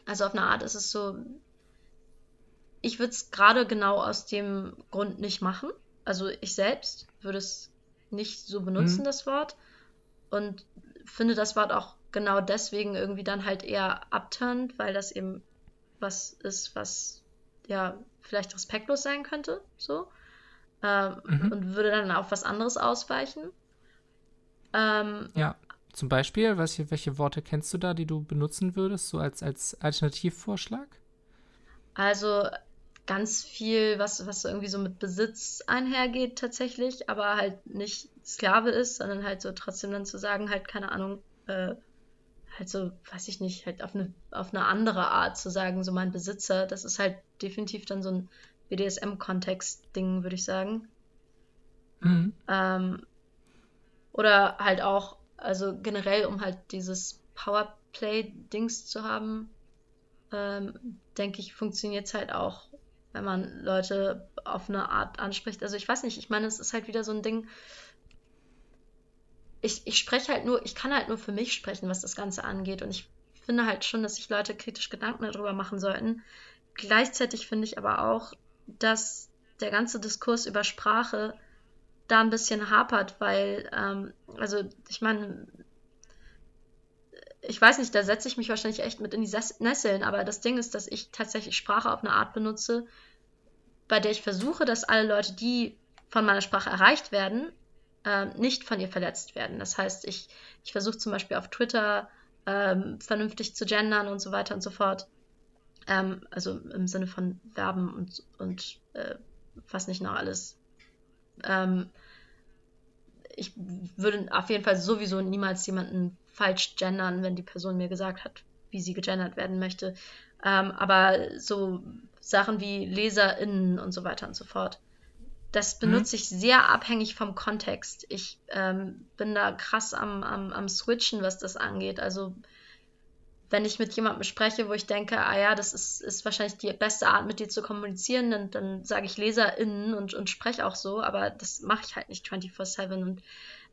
also auf eine Art ist es so, ich würde es gerade genau aus dem Grund nicht machen. Also ich selbst würde es nicht so benutzen, mhm. das Wort. Und finde das Wort auch genau deswegen irgendwie dann halt eher abturnt, weil das eben was ist, was ja vielleicht respektlos sein könnte, so. Ähm, mhm. Und würde dann auf was anderes ausweichen. Ähm, ja, zum Beispiel, welche, welche Worte kennst du da, die du benutzen würdest, so als, als Alternativvorschlag? Also ganz viel, was, was irgendwie so mit Besitz einhergeht tatsächlich, aber halt nicht Sklave ist, sondern halt so trotzdem dann zu sagen, halt, keine Ahnung, äh, halt so, weiß ich nicht, halt auf eine, auf eine andere Art zu sagen, so mein Besitzer, das ist halt definitiv dann so ein BDSM-Kontext-Ding, würde ich sagen. Mhm. Ähm, oder halt auch, also generell, um halt dieses Powerplay-Dings zu haben, ähm, denke ich, funktioniert es halt auch, wenn man Leute auf eine Art anspricht. Also ich weiß nicht, ich meine, es ist halt wieder so ein Ding, ich, ich spreche halt nur, ich kann halt nur für mich sprechen, was das Ganze angeht. Und ich finde halt schon, dass sich Leute kritisch Gedanken darüber machen sollten. Gleichzeitig finde ich aber auch, dass der ganze Diskurs über Sprache da ein bisschen hapert, weil, ähm, also ich meine, ich weiß nicht, da setze ich mich wahrscheinlich echt mit in die Nesseln, aber das Ding ist, dass ich tatsächlich Sprache auf eine Art benutze, bei der ich versuche, dass alle Leute, die von meiner Sprache erreicht werden, äh, nicht von ihr verletzt werden. Das heißt, ich, ich versuche zum Beispiel auf Twitter ähm, vernünftig zu gendern und so weiter und so fort. Ähm, also im Sinne von Verben und, und äh, was nicht noch alles. Ähm, ich würde auf jeden Fall sowieso niemals jemanden falsch gendern, wenn die Person mir gesagt hat, wie sie gegendert werden möchte. Ähm, aber so Sachen wie LeserInnen und so weiter und so fort das mhm. benutze mhm. ich sehr abhängig vom Kontext. Ich ähm, bin da krass am, am, am Switchen, was das angeht. Also wenn ich mit jemandem spreche, wo ich denke, ah ja, das ist, ist wahrscheinlich die beste Art, mit dir zu kommunizieren, dann, dann sage ich LeserInnen und, und spreche auch so, aber das mache ich halt nicht 24-7 und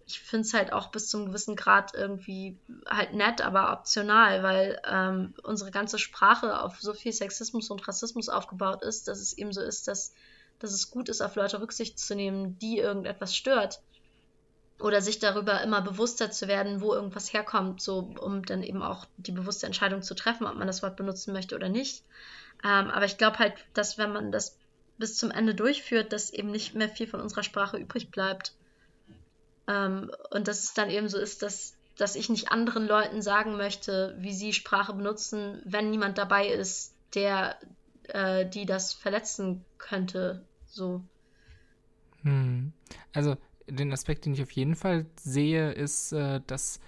ich finde es halt auch bis zum gewissen Grad irgendwie halt nett, aber optional, weil ähm, unsere ganze Sprache auf so viel Sexismus und Rassismus aufgebaut ist, dass es eben so ist, dass dass es gut ist, auf Leute Rücksicht zu nehmen, die irgendetwas stört. Oder sich darüber immer bewusster zu werden, wo irgendwas herkommt, so um dann eben auch die bewusste Entscheidung zu treffen, ob man das Wort benutzen möchte oder nicht. Ähm, aber ich glaube halt, dass wenn man das bis zum Ende durchführt, dass eben nicht mehr viel von unserer Sprache übrig bleibt. Ähm, und dass es dann eben so ist, dass, dass ich nicht anderen Leuten sagen möchte, wie sie Sprache benutzen, wenn niemand dabei ist, der äh, die das verletzen könnte so. Hm. Also den Aspekt, den ich auf jeden Fall sehe, ist, äh, dass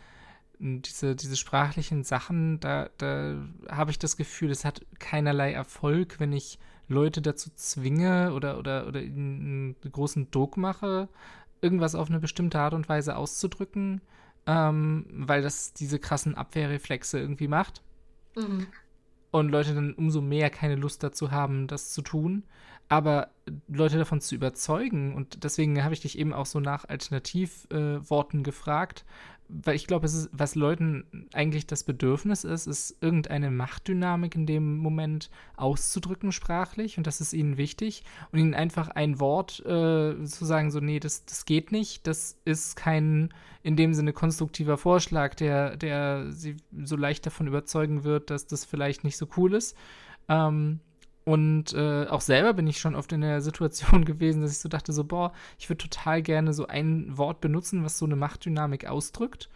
diese, diese sprachlichen Sachen, da, da habe ich das Gefühl, es hat keinerlei Erfolg, wenn ich Leute dazu zwinge oder, oder, oder einen großen Druck mache, irgendwas auf eine bestimmte Art und Weise auszudrücken, ähm, weil das diese krassen Abwehrreflexe irgendwie macht. Mhm. Und Leute dann umso mehr keine Lust dazu haben, das zu tun aber Leute davon zu überzeugen, und deswegen habe ich dich eben auch so nach Alternativworten äh, gefragt, weil ich glaube, was Leuten eigentlich das Bedürfnis ist, ist irgendeine Machtdynamik in dem Moment auszudrücken sprachlich und das ist ihnen wichtig und ihnen einfach ein Wort äh, zu sagen, so, nee, das, das geht nicht, das ist kein in dem Sinne konstruktiver Vorschlag, der, der sie so leicht davon überzeugen wird, dass das vielleicht nicht so cool ist. Ähm, und äh, auch selber bin ich schon oft in der Situation [laughs] gewesen, dass ich so dachte, so, boah, ich würde total gerne so ein Wort benutzen, was so eine Machtdynamik ausdrückt.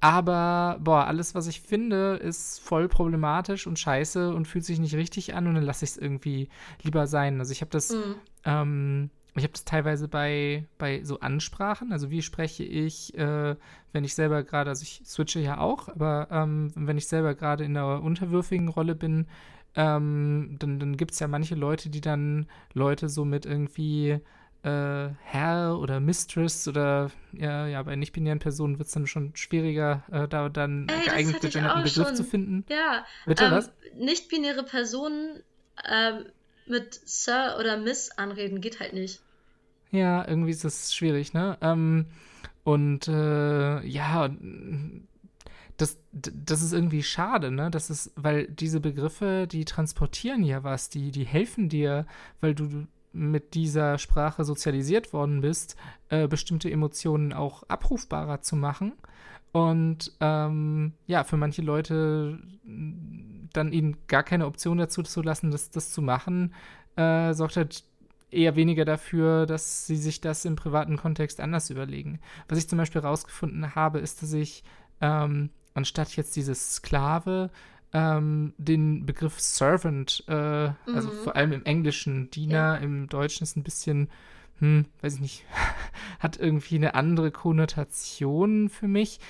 Aber, boah, alles, was ich finde, ist voll problematisch und scheiße und fühlt sich nicht richtig an und dann lasse ich es irgendwie lieber sein. Also ich habe das mhm. ähm, ich habe das teilweise bei, bei so Ansprachen, also wie spreche ich, äh, wenn ich selber gerade, also ich switche ja auch, aber ähm, wenn ich selber gerade in einer unterwürfigen Rolle bin, ähm, dann, dann gibt es ja manche Leute, die dann Leute so mit irgendwie äh, Herr oder Mistress oder ja, ja bei nicht-binären Personen wird es dann schon schwieriger, äh, da dann Ey, geeignet gegenderten Begriff schon. zu finden. Ja. Bitte ähm, was? Nicht-binäre Personen ähm, mit Sir oder Miss anreden geht halt nicht. Ja, irgendwie ist das schwierig, ne? Ähm, und äh, ja, das, das ist irgendwie schade, ne? Das ist, weil diese Begriffe, die transportieren ja was, die, die helfen dir, weil du mit dieser Sprache sozialisiert worden bist, äh, bestimmte Emotionen auch abrufbarer zu machen. Und ähm, ja, für manche Leute dann ihnen gar keine Option dazu zu lassen, das, das zu machen, äh, sorgt halt eher weniger dafür, dass sie sich das im privaten Kontext anders überlegen. Was ich zum Beispiel herausgefunden habe, ist, dass ich ähm, anstatt jetzt dieses Sklave ähm, den Begriff Servant, äh, also mhm. also vor allem im Englischen, Diener, ja. im Deutschen ist ein bisschen, hm, weiß ich nicht, [laughs] hat irgendwie eine andere Konnotation für mich.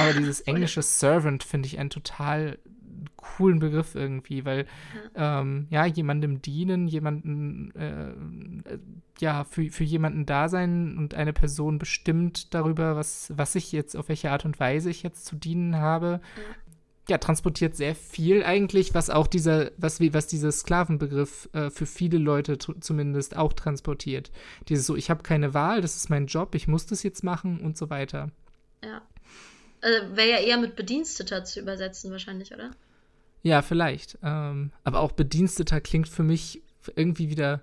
Aber dieses [laughs] englische Servant finde ich einen total coolen Begriff irgendwie, weil ja, ähm, ja jemandem dienen, jemanden, äh, ja, für, für jemanden da sein und eine Person bestimmt darüber, was, was ich jetzt, auf welche Art und Weise ich jetzt zu dienen habe. Ja. ja transportiert sehr viel eigentlich, was auch dieser, was, was dieser Sklavenbegriff äh, für viele Leute zumindest auch transportiert. Dieses so, ich habe keine Wahl, das ist mein Job, ich muss das jetzt machen und so weiter. Ja. Also Wäre ja eher mit Bediensteter zu übersetzen, wahrscheinlich, oder? Ja, vielleicht. Ähm, aber auch Bediensteter klingt für mich irgendwie wieder.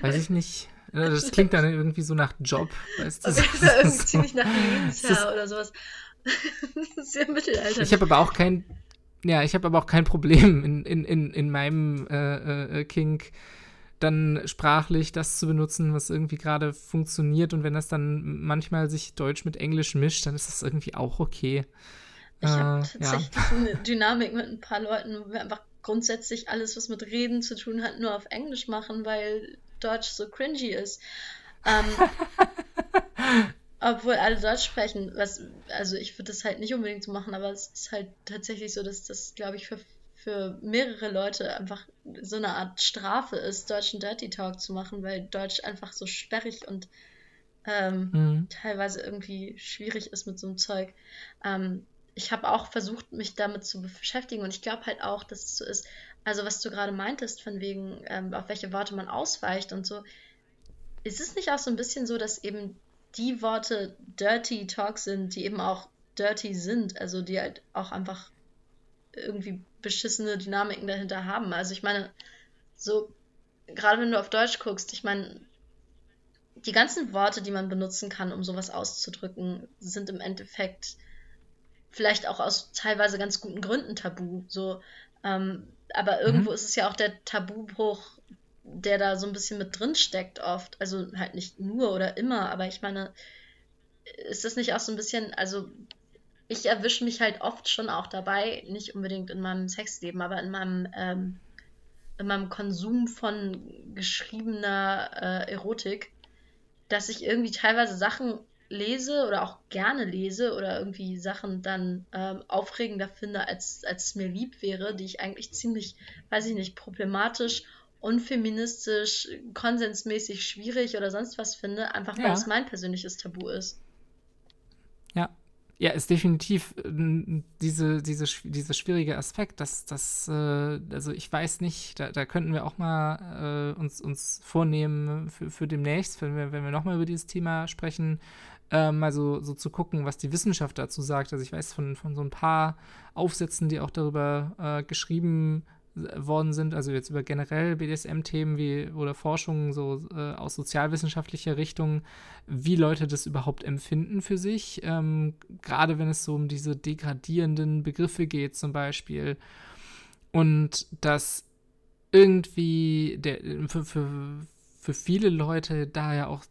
weiß ich nicht. Das klingt dann irgendwie so nach Job. Weißt du? [laughs] Das ist irgendwie ziemlich nach Lehnsherr oder sowas. das [laughs] ist sehr mittelalterlich. Ich habe aber auch kein. Ja, ich habe aber auch kein Problem in, in, in, in meinem äh, äh, Kink dann sprachlich das zu benutzen, was irgendwie gerade funktioniert. Und wenn das dann manchmal sich Deutsch mit Englisch mischt, dann ist das irgendwie auch okay. Ich habe äh, tatsächlich ja. eine Dynamik mit ein paar Leuten, wo wir einfach grundsätzlich alles, was mit Reden zu tun hat, nur auf Englisch machen, weil Deutsch so cringy ist. Ähm, [laughs] obwohl alle Deutsch sprechen, was, also ich würde das halt nicht unbedingt so machen, aber es ist halt tatsächlich so, dass das, glaube ich, für, für mehrere Leute einfach so eine Art Strafe ist, deutschen Dirty Talk zu machen, weil Deutsch einfach so sperrig und ähm, mhm. teilweise irgendwie schwierig ist mit so einem Zeug. Ähm, ich habe auch versucht, mich damit zu beschäftigen und ich glaube halt auch, dass es so ist, also was du gerade meintest, von wegen, ähm, auf welche Worte man ausweicht und so, ist es nicht auch so ein bisschen so, dass eben die Worte Dirty Talk sind, die eben auch dirty sind, also die halt auch einfach irgendwie beschissene Dynamiken dahinter haben. Also ich meine, so, gerade wenn du auf Deutsch guckst, ich meine, die ganzen Worte, die man benutzen kann, um sowas auszudrücken, sind im Endeffekt vielleicht auch aus teilweise ganz guten Gründen tabu. So, ähm, aber irgendwo mhm. ist es ja auch der Tabubruch, der da so ein bisschen mit drin steckt oft. Also halt nicht nur oder immer, aber ich meine, ist das nicht auch so ein bisschen, also ich erwische mich halt oft schon auch dabei, nicht unbedingt in meinem Sexleben, aber in meinem, ähm, in meinem Konsum von geschriebener äh, Erotik, dass ich irgendwie teilweise Sachen lese oder auch gerne lese oder irgendwie Sachen dann ähm, aufregender finde, als, als es mir lieb wäre, die ich eigentlich ziemlich, weiß ich nicht, problematisch, unfeministisch, konsensmäßig schwierig oder sonst was finde, einfach weil ja. es mein persönliches Tabu ist. Ja. Ja, ist definitiv äh, diese, diese, dieser schwierige Aspekt, dass das, äh, also ich weiß nicht, da, da könnten wir auch mal äh, uns, uns vornehmen für, für demnächst, wenn wir, wenn wir nochmal über dieses Thema sprechen, äh, mal so, so zu gucken, was die Wissenschaft dazu sagt. Also ich weiß von, von so ein paar Aufsätzen, die auch darüber äh, geschrieben worden sind, also jetzt über generell BDSM-Themen wie oder Forschungen so äh, aus sozialwissenschaftlicher Richtung, wie Leute das überhaupt empfinden für sich, ähm, gerade wenn es so um diese degradierenden Begriffe geht zum Beispiel. Und dass irgendwie der, für, für, für viele Leute da ja auch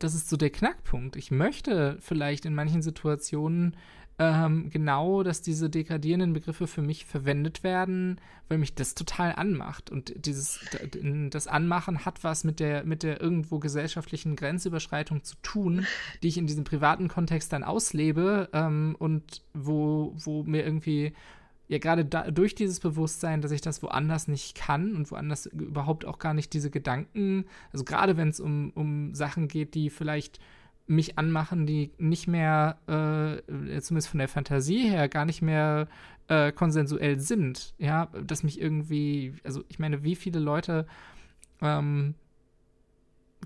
das ist so der Knackpunkt. Ich möchte vielleicht in manchen Situationen ähm, genau, dass diese degradierenden Begriffe für mich verwendet werden, weil mich das total anmacht. Und dieses, das Anmachen hat was mit der, mit der irgendwo gesellschaftlichen Grenzüberschreitung zu tun, die ich in diesem privaten Kontext dann auslebe ähm, und wo, wo mir irgendwie ja gerade durch dieses Bewusstsein, dass ich das woanders nicht kann und woanders überhaupt auch gar nicht diese Gedanken, also gerade wenn es um, um Sachen geht, die vielleicht mich anmachen, die nicht mehr, äh, zumindest von der Fantasie her, gar nicht mehr äh, konsensuell sind. Ja, dass mich irgendwie, also ich meine, wie viele Leute ähm,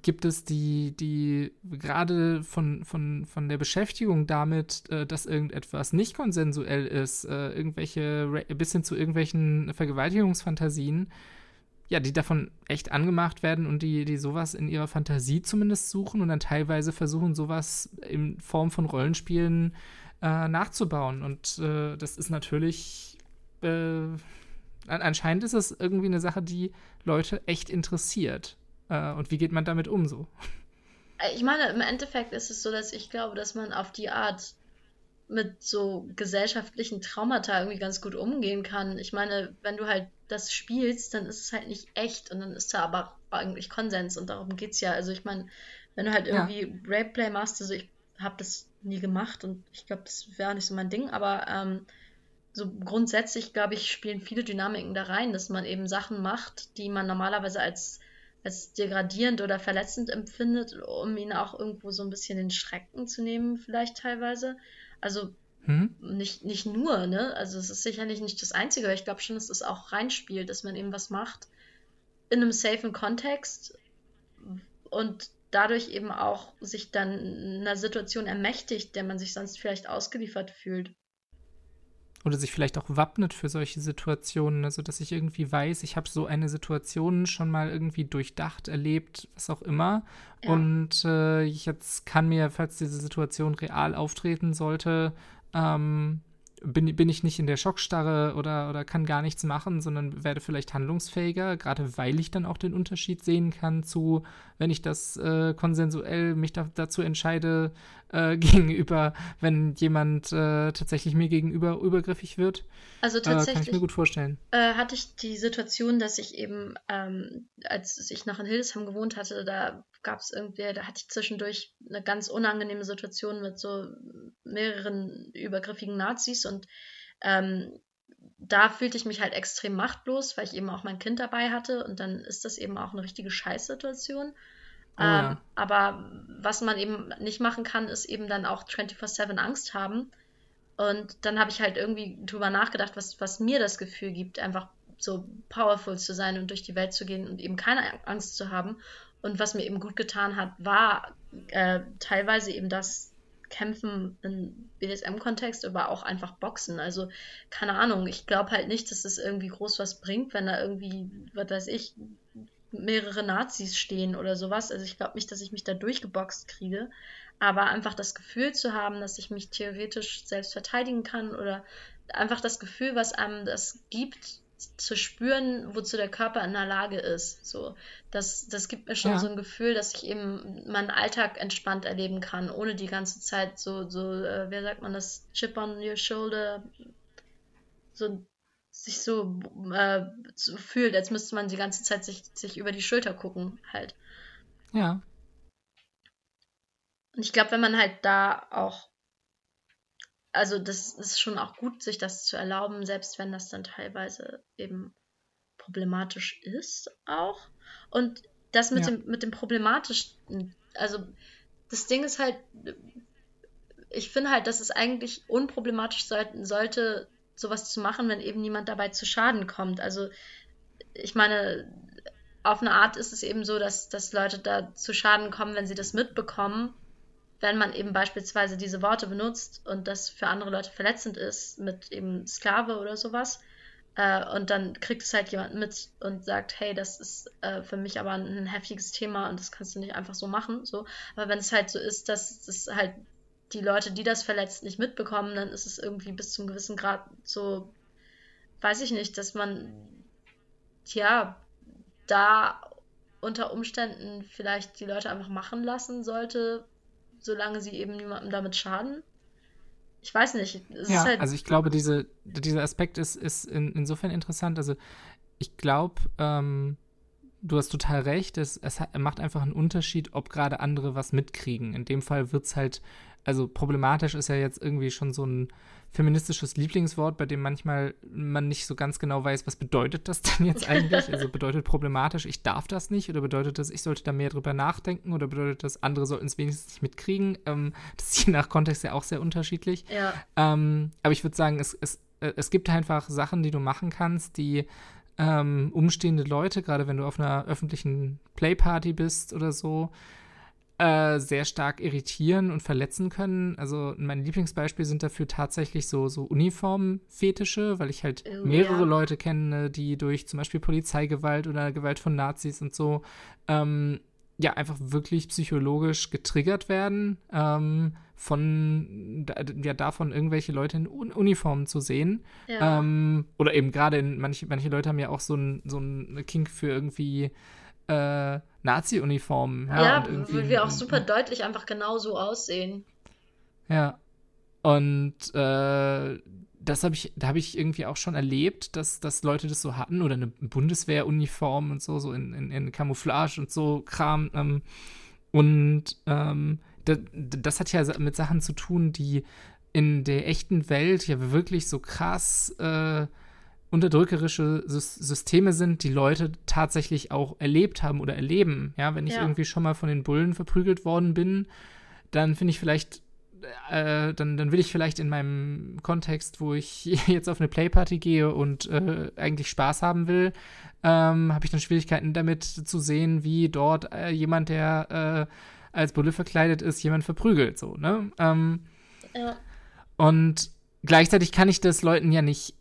gibt es, die, die gerade von, von, von der Beschäftigung damit, äh, dass irgendetwas nicht konsensuell ist, äh, irgendwelche, bis hin zu irgendwelchen Vergewaltigungsfantasien, ja, die davon echt angemacht werden und die, die sowas in ihrer Fantasie zumindest suchen und dann teilweise versuchen, sowas in Form von Rollenspielen äh, nachzubauen. Und äh, das ist natürlich, äh, anscheinend ist es irgendwie eine Sache, die Leute echt interessiert. Äh, und wie geht man damit um so? Ich meine, im Endeffekt ist es so, dass ich glaube, dass man auf die Art mit so gesellschaftlichen Traumata irgendwie ganz gut umgehen kann. Ich meine, wenn du halt das spielst, dann ist es halt nicht echt und dann ist da aber eigentlich Konsens und darum geht's ja. Also ich meine, wenn du halt irgendwie ja. Rapeplay machst, also ich habe das nie gemacht und ich glaube, das wäre nicht so mein Ding, aber ähm, so grundsätzlich, glaube ich, spielen viele Dynamiken da rein, dass man eben Sachen macht, die man normalerweise als, als degradierend oder verletzend empfindet, um ihnen auch irgendwo so ein bisschen den Schrecken zu nehmen, vielleicht teilweise. Also hm? nicht, nicht nur, ne? Also es ist sicherlich nicht das Einzige, aber ich glaube schon, dass es auch reinspielt, dass man eben was macht in einem safen Kontext und dadurch eben auch sich dann einer Situation ermächtigt, der man sich sonst vielleicht ausgeliefert fühlt oder sich vielleicht auch wappnet für solche Situationen, also dass ich irgendwie weiß, ich habe so eine Situation schon mal irgendwie durchdacht, erlebt, was auch immer. Ja. Und äh, ich jetzt kann mir, falls diese Situation real auftreten sollte, ähm, bin, bin ich nicht in der Schockstarre oder, oder kann gar nichts machen, sondern werde vielleicht handlungsfähiger, gerade weil ich dann auch den Unterschied sehen kann zu, wenn ich das äh, konsensuell mich da, dazu entscheide, äh, [laughs] gegenüber, wenn jemand äh, tatsächlich mir gegenüber übergriffig wird. Also tatsächlich. Kann ich mir gut vorstellen. Äh, hatte ich die Situation, dass ich eben, ähm, als ich noch in Hildesheim gewohnt hatte, da gab es irgendwie, da hatte ich zwischendurch eine ganz unangenehme Situation mit so mehreren übergriffigen Nazis und ähm, da fühlte ich mich halt extrem machtlos, weil ich eben auch mein Kind dabei hatte und dann ist das eben auch eine richtige Scheißsituation. Oh, ähm, ja. Aber was man eben nicht machen kann, ist eben dann auch 24-7 Angst haben. Und dann habe ich halt irgendwie drüber nachgedacht, was, was mir das Gefühl gibt, einfach so powerful zu sein und durch die Welt zu gehen und eben keine Angst zu haben. Und was mir eben gut getan hat, war äh, teilweise eben das Kämpfen im BDSM-Kontext, aber auch einfach Boxen. Also, keine Ahnung, ich glaube halt nicht, dass es irgendwie groß was bringt, wenn da irgendwie, was weiß ich, mehrere Nazis stehen oder sowas. Also ich glaube nicht, dass ich mich da durchgeboxt kriege, aber einfach das Gefühl zu haben, dass ich mich theoretisch selbst verteidigen kann oder einfach das Gefühl, was einem das gibt, zu spüren, wozu der Körper in der Lage ist. So, das, das gibt mir schon ja. so ein Gefühl, dass ich eben meinen Alltag entspannt erleben kann, ohne die ganze Zeit so, so, äh, wie sagt man das, Chip on your shoulder, so sich so, äh, so fühlt, als müsste man die ganze Zeit sich, sich über die Schulter gucken, halt. Ja. Und ich glaube, wenn man halt da auch, also das ist schon auch gut, sich das zu erlauben, selbst wenn das dann teilweise eben problematisch ist auch. Und das mit, ja. dem, mit dem problematischen, also das Ding ist halt, ich finde halt, dass es eigentlich unproblematisch sollten, sollte, sowas zu machen, wenn eben niemand dabei zu Schaden kommt. Also ich meine, auf eine Art ist es eben so, dass, dass Leute da zu Schaden kommen, wenn sie das mitbekommen, wenn man eben beispielsweise diese Worte benutzt und das für andere Leute verletzend ist, mit eben Sklave oder sowas. Äh, und dann kriegt es halt jemand mit und sagt, hey, das ist äh, für mich aber ein, heftiges Thema und das kannst du nicht einfach so machen. So. Aber wenn es halt so ist, dass es halt die Leute, die das verletzt, nicht mitbekommen, dann ist es irgendwie bis zum gewissen Grad so, weiß ich nicht, dass man, ja, da unter Umständen vielleicht die Leute einfach machen lassen sollte, solange sie eben niemandem damit schaden. ich weiß nicht. ja, halt also ich glaube, diese, dieser Aspekt ist, ist in, insofern interessant. Also ich glaube, ähm, du hast total recht. Es, es macht einfach einen Unterschied, ob gerade andere was mitkriegen. In dem Fall wird es halt, also problematisch ist ja jetzt irgendwie schon so ein feministisches Lieblingswort, bei dem manchmal man nicht so ganz genau weiß, was bedeutet das denn jetzt [laughs] eigentlich? Also bedeutet problematisch, ich darf das nicht oder bedeutet das, ich sollte da mehr drüber nachdenken oder bedeutet das, andere sollten es wenigstens nicht mitkriegen? Ähm, das ist je nach Kontext ja auch sehr unterschiedlich. Ja. Ähm, aber ich würde sagen, es, es, äh, es gibt einfach Sachen, die du machen kannst, die ähm, umstehende Leute, gerade wenn du auf einer öffentlichen Playparty bist oder so, äh, sehr stark irritieren und verletzen können. Also mein Lieblingsbeispiel sind dafür tatsächlich so, so Uniformfetische, weil ich halt oh, mehrere ja. Leute kenne, die durch zum Beispiel Polizeigewalt oder Gewalt von Nazis und so ähm, ja einfach wirklich psychologisch getriggert werden, ähm, von ja davon irgendwelche Leute in Un Uniformen zu sehen. Ja. Ähm, oder eben gerade in manche, manche Leute haben ja auch so ein, so ein Kink für irgendwie äh, Nazi-Uniformen. Ja, ja weil wir auch super deutlich einfach genau so aussehen. Ja. Und äh, das habe ich, da habe ich irgendwie auch schon erlebt, dass, dass Leute das so hatten oder eine Bundeswehruniform und so, so in, in, in Camouflage und so Kram. Ähm, und ähm, das, das hat ja mit Sachen zu tun, die in der echten Welt ja wirklich so krass äh, unterdrückerische Systeme sind, die Leute tatsächlich auch erlebt haben oder erleben. Ja, wenn ich ja. irgendwie schon mal von den Bullen verprügelt worden bin, dann finde ich vielleicht, äh, dann, dann will ich vielleicht in meinem Kontext, wo ich [laughs] jetzt auf eine Playparty gehe und äh, eigentlich Spaß haben will, ähm, habe ich dann Schwierigkeiten damit zu sehen, wie dort äh, jemand, der äh, als Bulle verkleidet ist, jemand verprügelt. So, ne? Ähm, ja. Und gleichzeitig kann ich das Leuten ja nicht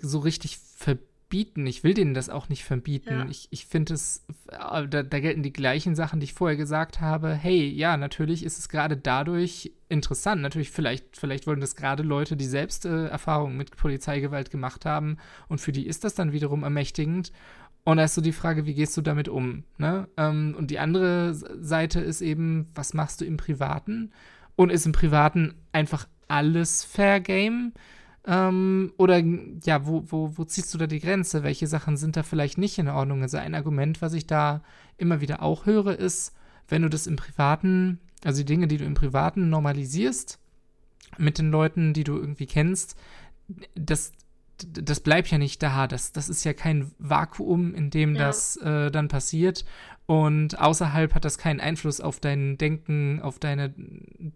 so richtig verbieten. Ich will denen das auch nicht verbieten. Ja. Ich, ich finde es, äh, da, da, gelten die gleichen Sachen, die ich vorher gesagt habe. Hey, ja, natürlich ist es gerade dadurch interessant. Natürlich, vielleicht, vielleicht wollen das gerade Leute, die selbst äh, Erfahrungen mit Polizeigewalt gemacht haben. Und für die ist das dann wiederum ermächtigend. Und da ist so die Frage, wie gehst du damit um? Ne? Ähm, und die andere Seite ist eben, was machst du im Privaten? Und ist im Privaten einfach alles Fair Game? Ähm, oder ja, wo, wo, wo ziehst du da die Grenze? Welche Sachen sind da vielleicht nicht in Ordnung? Also ein Argument, was ich da immer wieder auch höre, ist, wenn du das im Privaten, also die Dinge, die du im Privaten normalisierst, mit den Leuten, die du irgendwie kennst, das, das bleibt ja nicht da. Das, das ist ja kein Vakuum, in dem ja. das äh, dann passiert. Und außerhalb hat das keinen Einfluss auf dein Denken, auf deine,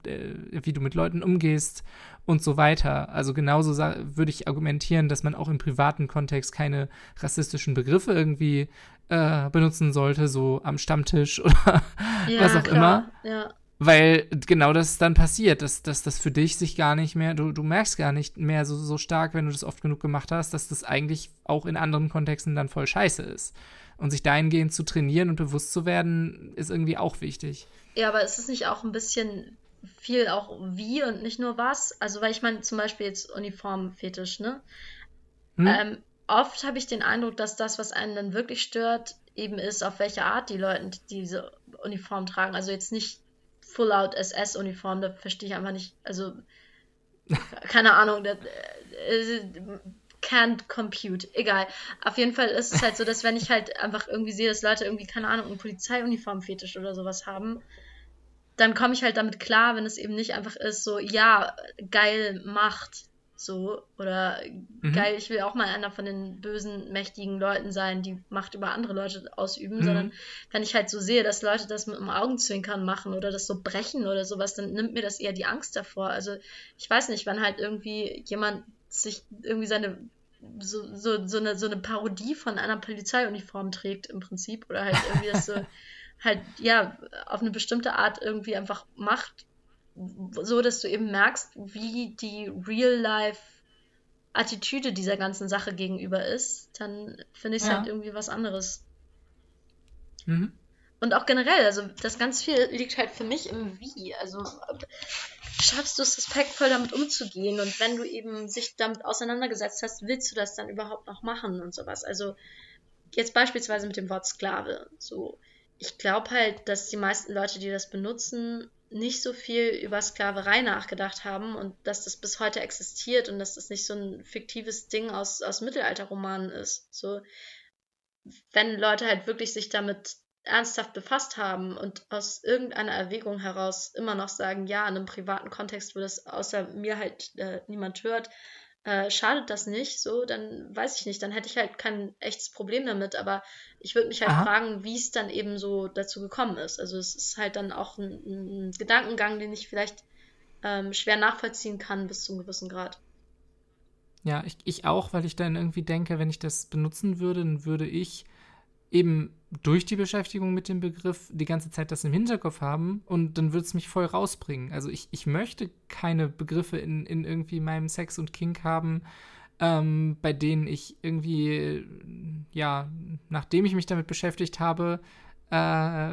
äh, wie du mit Leuten umgehst und so weiter. Also genauso würde ich argumentieren, dass man auch im privaten Kontext keine rassistischen Begriffe irgendwie äh, benutzen sollte, so am Stammtisch [laughs] oder ja, was auch klar. immer. Ja. Weil genau das dann passiert, dass, dass das für dich sich gar nicht mehr, du, du merkst gar nicht mehr so, so stark, wenn du das oft genug gemacht hast, dass das eigentlich auch in anderen Kontexten dann voll scheiße ist. Und sich dahingehend zu trainieren und bewusst zu werden, ist irgendwie auch wichtig. Ja, aber ist es nicht auch ein bisschen viel auch wie und nicht nur was? Also, weil ich meine, zum Beispiel jetzt Uniformfetisch, ne? Hm? Ähm, oft habe ich den Eindruck, dass das, was einen dann wirklich stört, eben ist, auf welche Art die Leute diese Uniform tragen. Also jetzt nicht Full-out SS-Uniform, da verstehe ich einfach nicht, also [laughs] keine Ahnung, das, äh, can't compute. Egal. Auf jeden Fall ist es halt so, dass wenn ich halt einfach irgendwie sehe, dass Leute irgendwie, keine Ahnung, einen Polizeiuniform-Fetisch oder sowas haben, dann komme ich halt damit klar, wenn es eben nicht einfach ist, so, ja, geil, Macht, so, oder mhm. geil, ich will auch mal einer von den bösen, mächtigen Leuten sein, die Macht über andere Leute ausüben, mhm. sondern wenn ich halt so sehe, dass Leute das mit dem Augenzwinkern machen oder das so brechen oder sowas, dann nimmt mir das eher die Angst davor. Also, ich weiß nicht, wenn halt irgendwie jemand sich irgendwie seine so, so, so, eine, so eine Parodie von einer Polizeiuniform trägt im Prinzip oder halt irgendwie das so [laughs] halt ja auf eine bestimmte Art irgendwie einfach macht, so dass du eben merkst, wie die Real-Life Attitüde dieser ganzen Sache gegenüber ist, dann finde ich es ja. halt irgendwie was anderes. Mhm. Und auch generell, also das ganz viel liegt halt für mich im Wie. Also schaffst du es respektvoll damit umzugehen und wenn du eben sich damit auseinandergesetzt hast, willst du das dann überhaupt noch machen und sowas. Also jetzt beispielsweise mit dem Wort Sklave. So, ich glaube halt, dass die meisten Leute, die das benutzen, nicht so viel über Sklaverei nachgedacht haben und dass das bis heute existiert und dass das nicht so ein fiktives Ding aus, aus Mittelalterromanen ist. So, wenn Leute halt wirklich sich damit ernsthaft befasst haben und aus irgendeiner Erwägung heraus immer noch sagen, ja, in einem privaten Kontext, wo das außer mir halt äh, niemand hört, äh, schadet das nicht, so, dann weiß ich nicht, dann hätte ich halt kein echtes Problem damit, aber ich würde mich halt Aha. fragen, wie es dann eben so dazu gekommen ist. Also es ist halt dann auch ein, ein Gedankengang, den ich vielleicht ähm, schwer nachvollziehen kann bis zu einem gewissen Grad. Ja, ich, ich auch, weil ich dann irgendwie denke, wenn ich das benutzen würde, dann würde ich eben durch die Beschäftigung mit dem Begriff die ganze Zeit das im Hinterkopf haben und dann würde es mich voll rausbringen. Also ich, ich möchte keine Begriffe in, in irgendwie meinem Sex und Kink haben, ähm, bei denen ich irgendwie, ja, nachdem ich mich damit beschäftigt habe, äh,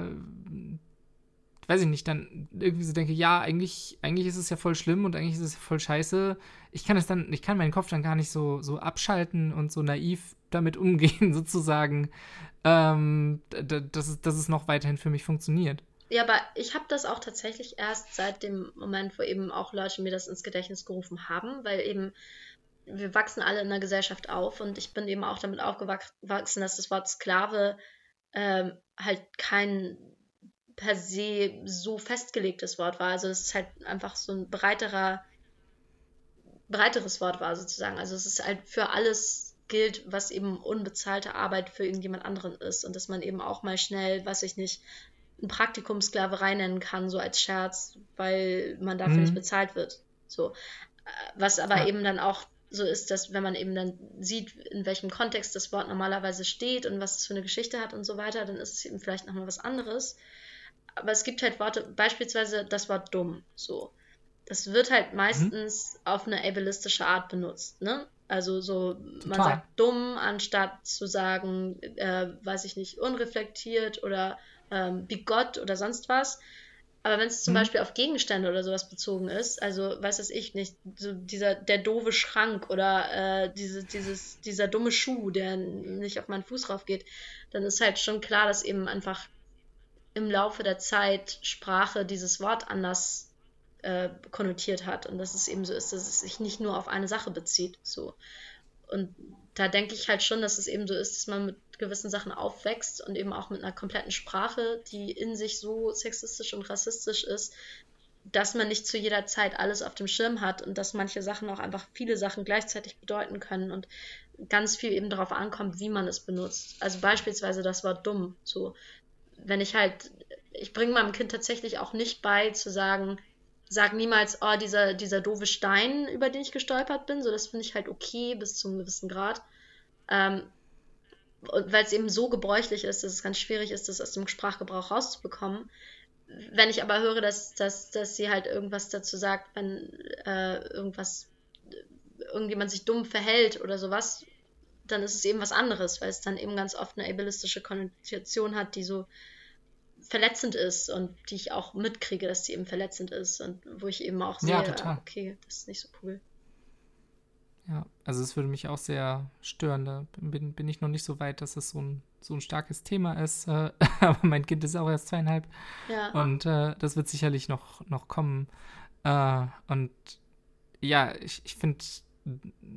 weiß ich nicht, dann irgendwie so denke, ja, eigentlich, eigentlich ist es ja voll schlimm und eigentlich ist es voll scheiße. Ich kann es dann, ich kann meinen Kopf dann gar nicht so, so abschalten und so naiv damit umgehen, [laughs] sozusagen, ähm, dass, es, dass es noch weiterhin für mich funktioniert. Ja, aber ich habe das auch tatsächlich erst seit dem Moment, wo eben auch Leute mir das ins Gedächtnis gerufen haben, weil eben wir wachsen alle in einer Gesellschaft auf und ich bin eben auch damit aufgewachsen, dass das Wort Sklave ähm, halt kein per se so festgelegtes Wort war. Also es ist halt einfach so ein breiterer, breiteres Wort war sozusagen. Also es ist halt für alles gilt, was eben unbezahlte Arbeit für irgendjemand anderen ist und dass man eben auch mal schnell, was ich nicht, ein Praktikum Sklaverei nennen kann, so als Scherz, weil man dafür mhm. nicht bezahlt wird. So. Was aber ja. eben dann auch so ist, dass wenn man eben dann sieht, in welchem Kontext das Wort normalerweise steht und was es für eine Geschichte hat und so weiter, dann ist es eben vielleicht nochmal was anderes. Aber es gibt halt Worte, beispielsweise das Wort dumm, so. Das wird halt mhm. meistens mhm. auf eine ableistische Art benutzt, ne? Also so, Total. man sagt dumm, anstatt zu sagen, äh, weiß ich nicht, unreflektiert oder ähm, bigott oder sonst was. Aber wenn es zum hm. Beispiel auf Gegenstände oder sowas bezogen ist, also weiß das ich nicht, so dieser der doofe Schrank oder äh, diese, dieses, dieser dumme Schuh, der nicht auf meinen Fuß rauf geht, dann ist halt schon klar, dass eben einfach im Laufe der Zeit Sprache dieses Wort anders äh, konnotiert hat und dass es eben so ist, dass es sich nicht nur auf eine Sache bezieht. So. Und da denke ich halt schon, dass es eben so ist, dass man mit gewissen Sachen aufwächst und eben auch mit einer kompletten Sprache, die in sich so sexistisch und rassistisch ist, dass man nicht zu jeder Zeit alles auf dem Schirm hat und dass manche Sachen auch einfach viele Sachen gleichzeitig bedeuten können und ganz viel eben darauf ankommt, wie man es benutzt. Also beispielsweise das Wort dumm. So, wenn ich halt, ich bringe meinem Kind tatsächlich auch nicht bei zu sagen, sag niemals, oh, dieser, dieser doofe Stein, über den ich gestolpert bin. So, das finde ich halt okay bis zu einem gewissen Grad. Ähm, weil es eben so gebräuchlich ist, dass es ganz schwierig ist, das aus dem Sprachgebrauch rauszubekommen. Wenn ich aber höre, dass, dass, dass sie halt irgendwas dazu sagt, wenn äh, irgendwas, irgendjemand sich dumm verhält oder sowas, dann ist es eben was anderes, weil es dann eben ganz oft eine ableistische Konnotation hat, die so verletzend ist und die ich auch mitkriege, dass sie eben verletzend ist und wo ich eben auch sehe, ja, okay, das ist nicht so cool. Ja, also es würde mich auch sehr stören. Da bin, bin ich noch nicht so weit, dass es so ein, so ein starkes Thema ist. Äh, [laughs] aber mein Kind ist auch erst zweieinhalb. Ja. Und äh, das wird sicherlich noch, noch kommen. Äh, und ja, ich, ich finde,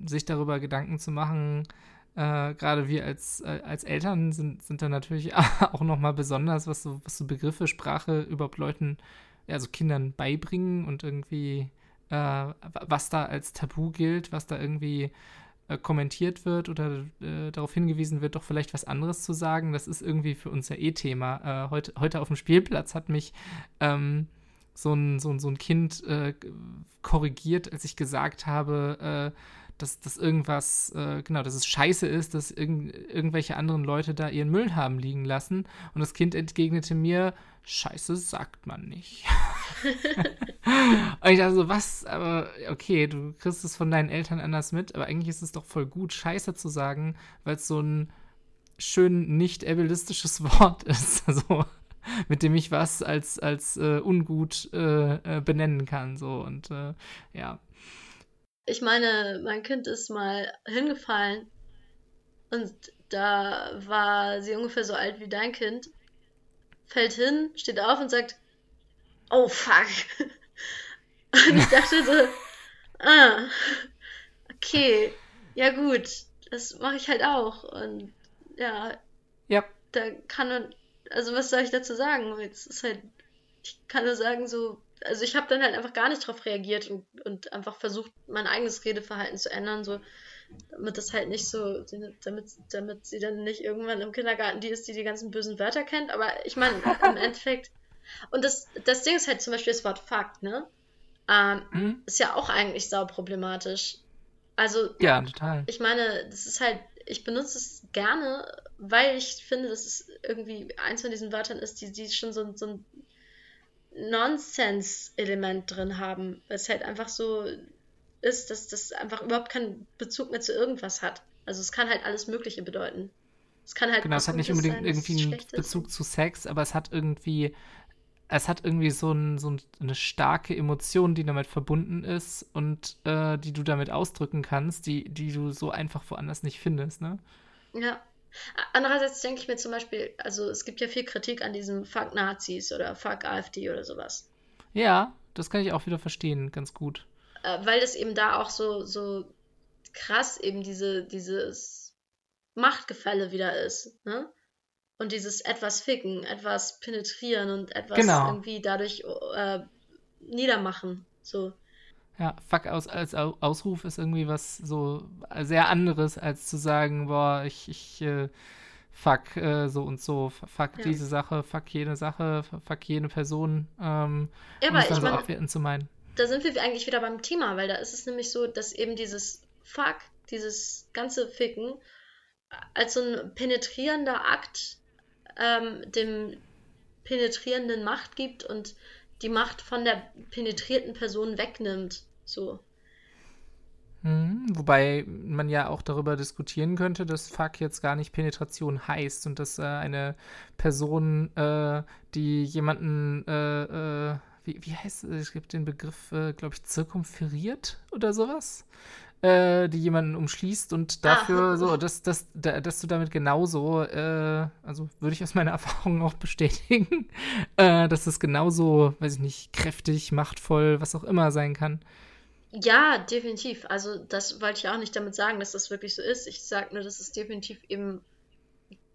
sich darüber Gedanken zu machen, äh, Gerade wir als, äh, als Eltern sind, sind da natürlich [laughs] auch nochmal besonders, was so, was so Begriffe, Sprache überhaupt Leuten, also Kindern beibringen und irgendwie, äh, was da als Tabu gilt, was da irgendwie äh, kommentiert wird oder äh, darauf hingewiesen wird, doch vielleicht was anderes zu sagen. Das ist irgendwie für uns ja eh Thema. Äh, heute, heute auf dem Spielplatz hat mich ähm, so, ein, so, ein, so ein Kind korrigiert, als ich gesagt habe, dass, dass irgendwas, äh, genau, dass es scheiße ist, dass irg irgendwelche anderen Leute da ihren Müll haben liegen lassen. Und das Kind entgegnete mir, scheiße sagt man nicht. [laughs] und ich dachte so, was? Aber okay, du kriegst es von deinen Eltern anders mit, aber eigentlich ist es doch voll gut, scheiße zu sagen, weil es so ein schön nicht ableistisches [laughs] Wort ist. [laughs] Also mit dem ich was als, als äh, ungut äh, äh benennen kann. So und äh, ja, ich meine, mein Kind ist mal hingefallen und da war sie ungefähr so alt wie dein Kind, fällt hin, steht auf und sagt, oh fuck. [laughs] Und ich dachte so, ah, okay, ja gut, das mache ich halt auch. Und ja, ja. da kann man, also was soll ich dazu sagen? Jetzt ist halt, ich kann nur sagen, so, also ich habe dann halt einfach gar nicht drauf reagiert und, und einfach versucht, mein eigenes Redeverhalten zu ändern, so damit das halt nicht so, damit, damit sie dann nicht irgendwann im Kindergarten die ist, die die ganzen bösen Wörter kennt. Aber ich meine, im [laughs] Endeffekt, und das, das Ding ist halt zum Beispiel das Wort Fakt, ne? Ähm, mhm. Ist ja auch eigentlich sau problematisch. Also, ja, total. Ich meine, das ist halt, ich benutze es gerne, weil ich finde, dass es irgendwie eins von diesen Wörtern ist, die, die schon so, so ein Nonsense-Element drin haben. Weil es halt einfach so ist, dass das einfach überhaupt keinen Bezug mehr zu irgendwas hat. Also es kann halt alles Mögliche bedeuten. Es kann halt. Genau, es hat nicht unbedingt sein, irgendwie einen Bezug zu Sex, aber es hat irgendwie. Es hat irgendwie so, ein, so eine starke Emotion, die damit verbunden ist und äh, die du damit ausdrücken kannst, die, die du so einfach woanders nicht findest, ne? Ja. Andererseits denke ich mir zum Beispiel, also es gibt ja viel Kritik an diesem Fuck Nazis oder Fuck AfD oder sowas. Ja, das kann ich auch wieder verstehen, ganz gut äh, weil das eben da auch so, so krass eben diese, dieses Machtgefälle wieder ist, ne? Und dieses etwas ficken, etwas penetrieren und etwas genau. irgendwie dadurch äh, niedermachen. So. Ja, fuck aus als Ausruf ist irgendwie was so sehr anderes, als zu sagen, boah, ich, ich äh, fuck äh, so und so, fuck ja. diese Sache, fuck jene Sache, fuck jene Person. Ähm, ja, aber um dann ich so mein, zu meinen da sind wir eigentlich wieder beim Thema, weil da ist es nämlich so, dass eben dieses Fuck, dieses ganze Ficken, als so ein penetrierender Akt ähm, dem Penetrierenden Macht gibt und die Macht von der penetrierten Person wegnimmt. So. Hm, wobei man ja auch darüber diskutieren könnte, dass Fuck jetzt gar nicht Penetration heißt und dass äh, eine Person, äh, die jemanden äh, äh wie, wie heißt es? Es gibt den Begriff, äh, glaube ich, zirkumferiert oder sowas. Äh, die jemanden umschließt und dafür ah. [laughs] so, dass, dass, dass du damit genauso, äh, also würde ich aus meiner [laughs] Erfahrung auch bestätigen, äh, dass es genauso, weiß ich nicht, kräftig, machtvoll, was auch immer sein kann. Ja, definitiv. Also das wollte ich auch nicht damit sagen, dass das wirklich so ist. Ich sage nur, dass es definitiv eben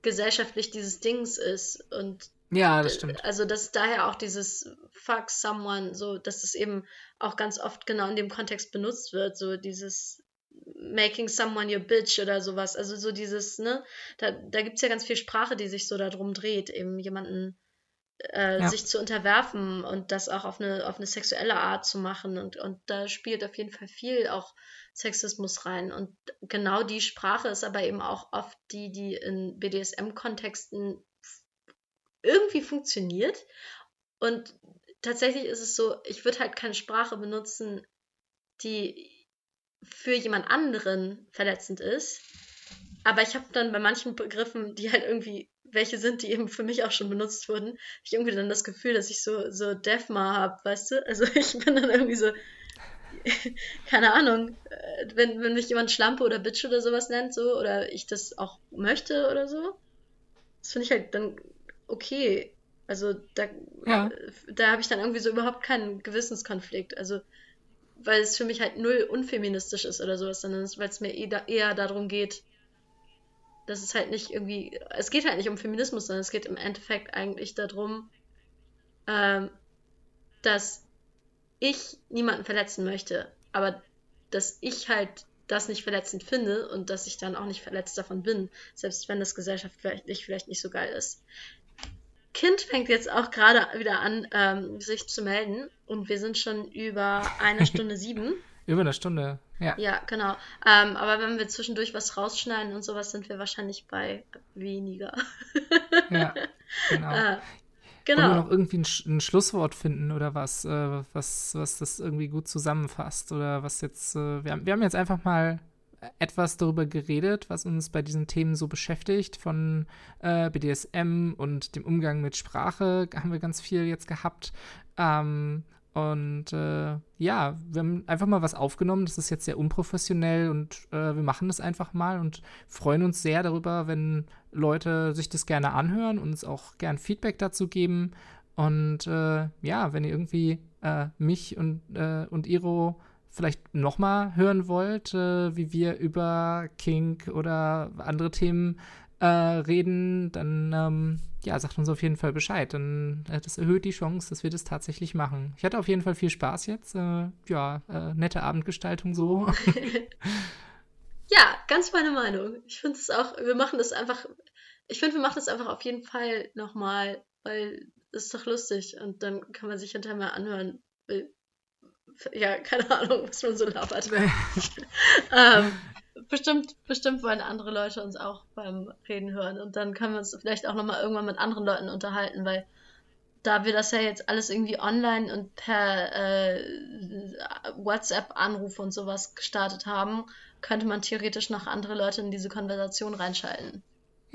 gesellschaftlich dieses Dings ist und ja, das stimmt. Also, dass daher auch dieses Fuck someone, so, dass es eben auch ganz oft genau in dem Kontext benutzt wird, so dieses making someone your bitch oder sowas. Also so dieses, ne, da, da gibt es ja ganz viel Sprache, die sich so darum dreht, eben jemanden äh, ja. sich zu unterwerfen und das auch auf eine, auf eine sexuelle Art zu machen. Und, und da spielt auf jeden Fall viel auch Sexismus rein. Und genau die Sprache ist aber eben auch oft die, die in BDSM-Kontexten irgendwie funktioniert. Und tatsächlich ist es so, ich würde halt keine Sprache benutzen, die für jemand anderen verletzend ist. Aber ich habe dann bei manchen Begriffen, die halt irgendwie welche sind, die eben für mich auch schon benutzt wurden, ich irgendwie dann das Gefühl, dass ich so, so Defma habe, weißt du? Also [laughs] ich bin dann irgendwie so, [laughs] keine Ahnung, äh, wenn, wenn mich jemand Schlampe oder Bitch oder sowas nennt, so, oder ich das auch möchte oder so, das finde ich halt dann okay. Also da, ja. da habe ich dann irgendwie so überhaupt keinen Gewissenskonflikt. Also, weil es für mich halt null unfeministisch ist oder sowas, sondern weil es mir eher, eher darum geht, dass es halt nicht irgendwie, es geht halt nicht um Feminismus, sondern es geht im Endeffekt eigentlich darum, ähm, dass ich niemanden verletzen möchte, aber dass ich halt das nicht verletzend finde und dass ich dann auch nicht verletzt davon bin, selbst wenn das gesellschaftlich vielleicht nicht so geil ist. Kind fängt jetzt auch gerade wieder an, ähm, sich zu melden. Und wir sind schon über eine [laughs] Stunde sieben. über eine Stunde, ja. Ja, genau. Ähm, aber wenn wir zwischendurch was rausschneiden und sowas, sind wir wahrscheinlich bei weniger. ja, genau. [laughs] Äh, genau. Wollen wir noch irgendwie ein, ein Schlusswort finden oder was, äh, was, was das irgendwie gut zusammenfasst? Oder was jetzt, äh, wir, haben, wir haben jetzt einfach mal etwas darüber geredet, was uns bei diesen Themen so beschäftigt, von äh, BDSM und dem Umgang mit Sprache haben wir ganz viel jetzt gehabt. Ähm, und äh, ja, wir haben einfach mal was aufgenommen. Das ist jetzt sehr unprofessionell und äh, wir machen das einfach mal und freuen uns sehr darüber, wenn Leute sich das gerne anhören und uns auch gern Feedback dazu geben. Und äh, ja, wenn ihr irgendwie äh, mich und, äh, und Iro vielleicht nochmal hören wollt, äh, wie wir über Kink oder andere Themen reden, dann ähm, ja, sagt uns auf jeden Fall Bescheid. Dann äh, das erhöht die Chance, dass wir das tatsächlich machen. Ich hatte auf jeden Fall viel Spaß jetzt. Äh, ja, äh, nette Abendgestaltung so. [laughs] ja, ganz meine Meinung. Ich finde es auch, wir machen das einfach, ich finde, wir machen das einfach auf jeden Fall nochmal, weil es ist doch lustig und dann kann man sich hinterher mal anhören. Ja, keine Ahnung, was man so labert. [laughs] [laughs] ähm, bestimmt, bestimmt wollen andere Leute uns auch beim Reden hören und dann können wir uns vielleicht auch nochmal irgendwann mit anderen Leuten unterhalten, weil da wir das ja jetzt alles irgendwie online und per äh, WhatsApp-Anruf und sowas gestartet haben, könnte man theoretisch noch andere Leute in diese Konversation reinschalten.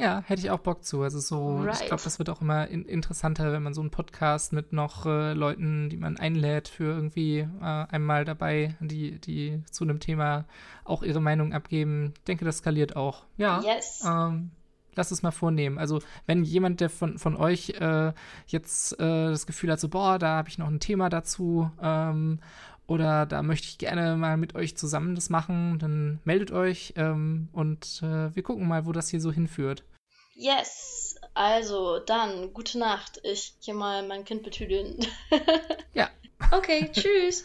Ja, hätte ich auch Bock zu. Also so, right. ich glaube, das wird auch immer in interessanter, wenn man so einen Podcast mit noch äh, Leuten, die man einlädt, für irgendwie äh, einmal dabei, die, die zu einem Thema auch ihre Meinung abgeben. Ich denke, das skaliert auch. Ja. Yes. Ähm, lass es mal vornehmen. Also, wenn jemand, der von, von euch äh, jetzt äh, das Gefühl hat, so, boah, da habe ich noch ein Thema dazu, ähm, oder da möchte ich gerne mal mit euch zusammen das machen, dann meldet euch ähm, und äh, wir gucken mal, wo das hier so hinführt. Yes, also dann, gute Nacht. Ich gehe mal mein Kind betüdeln. ja. [laughs] Okay, tschüss.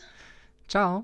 Ciao.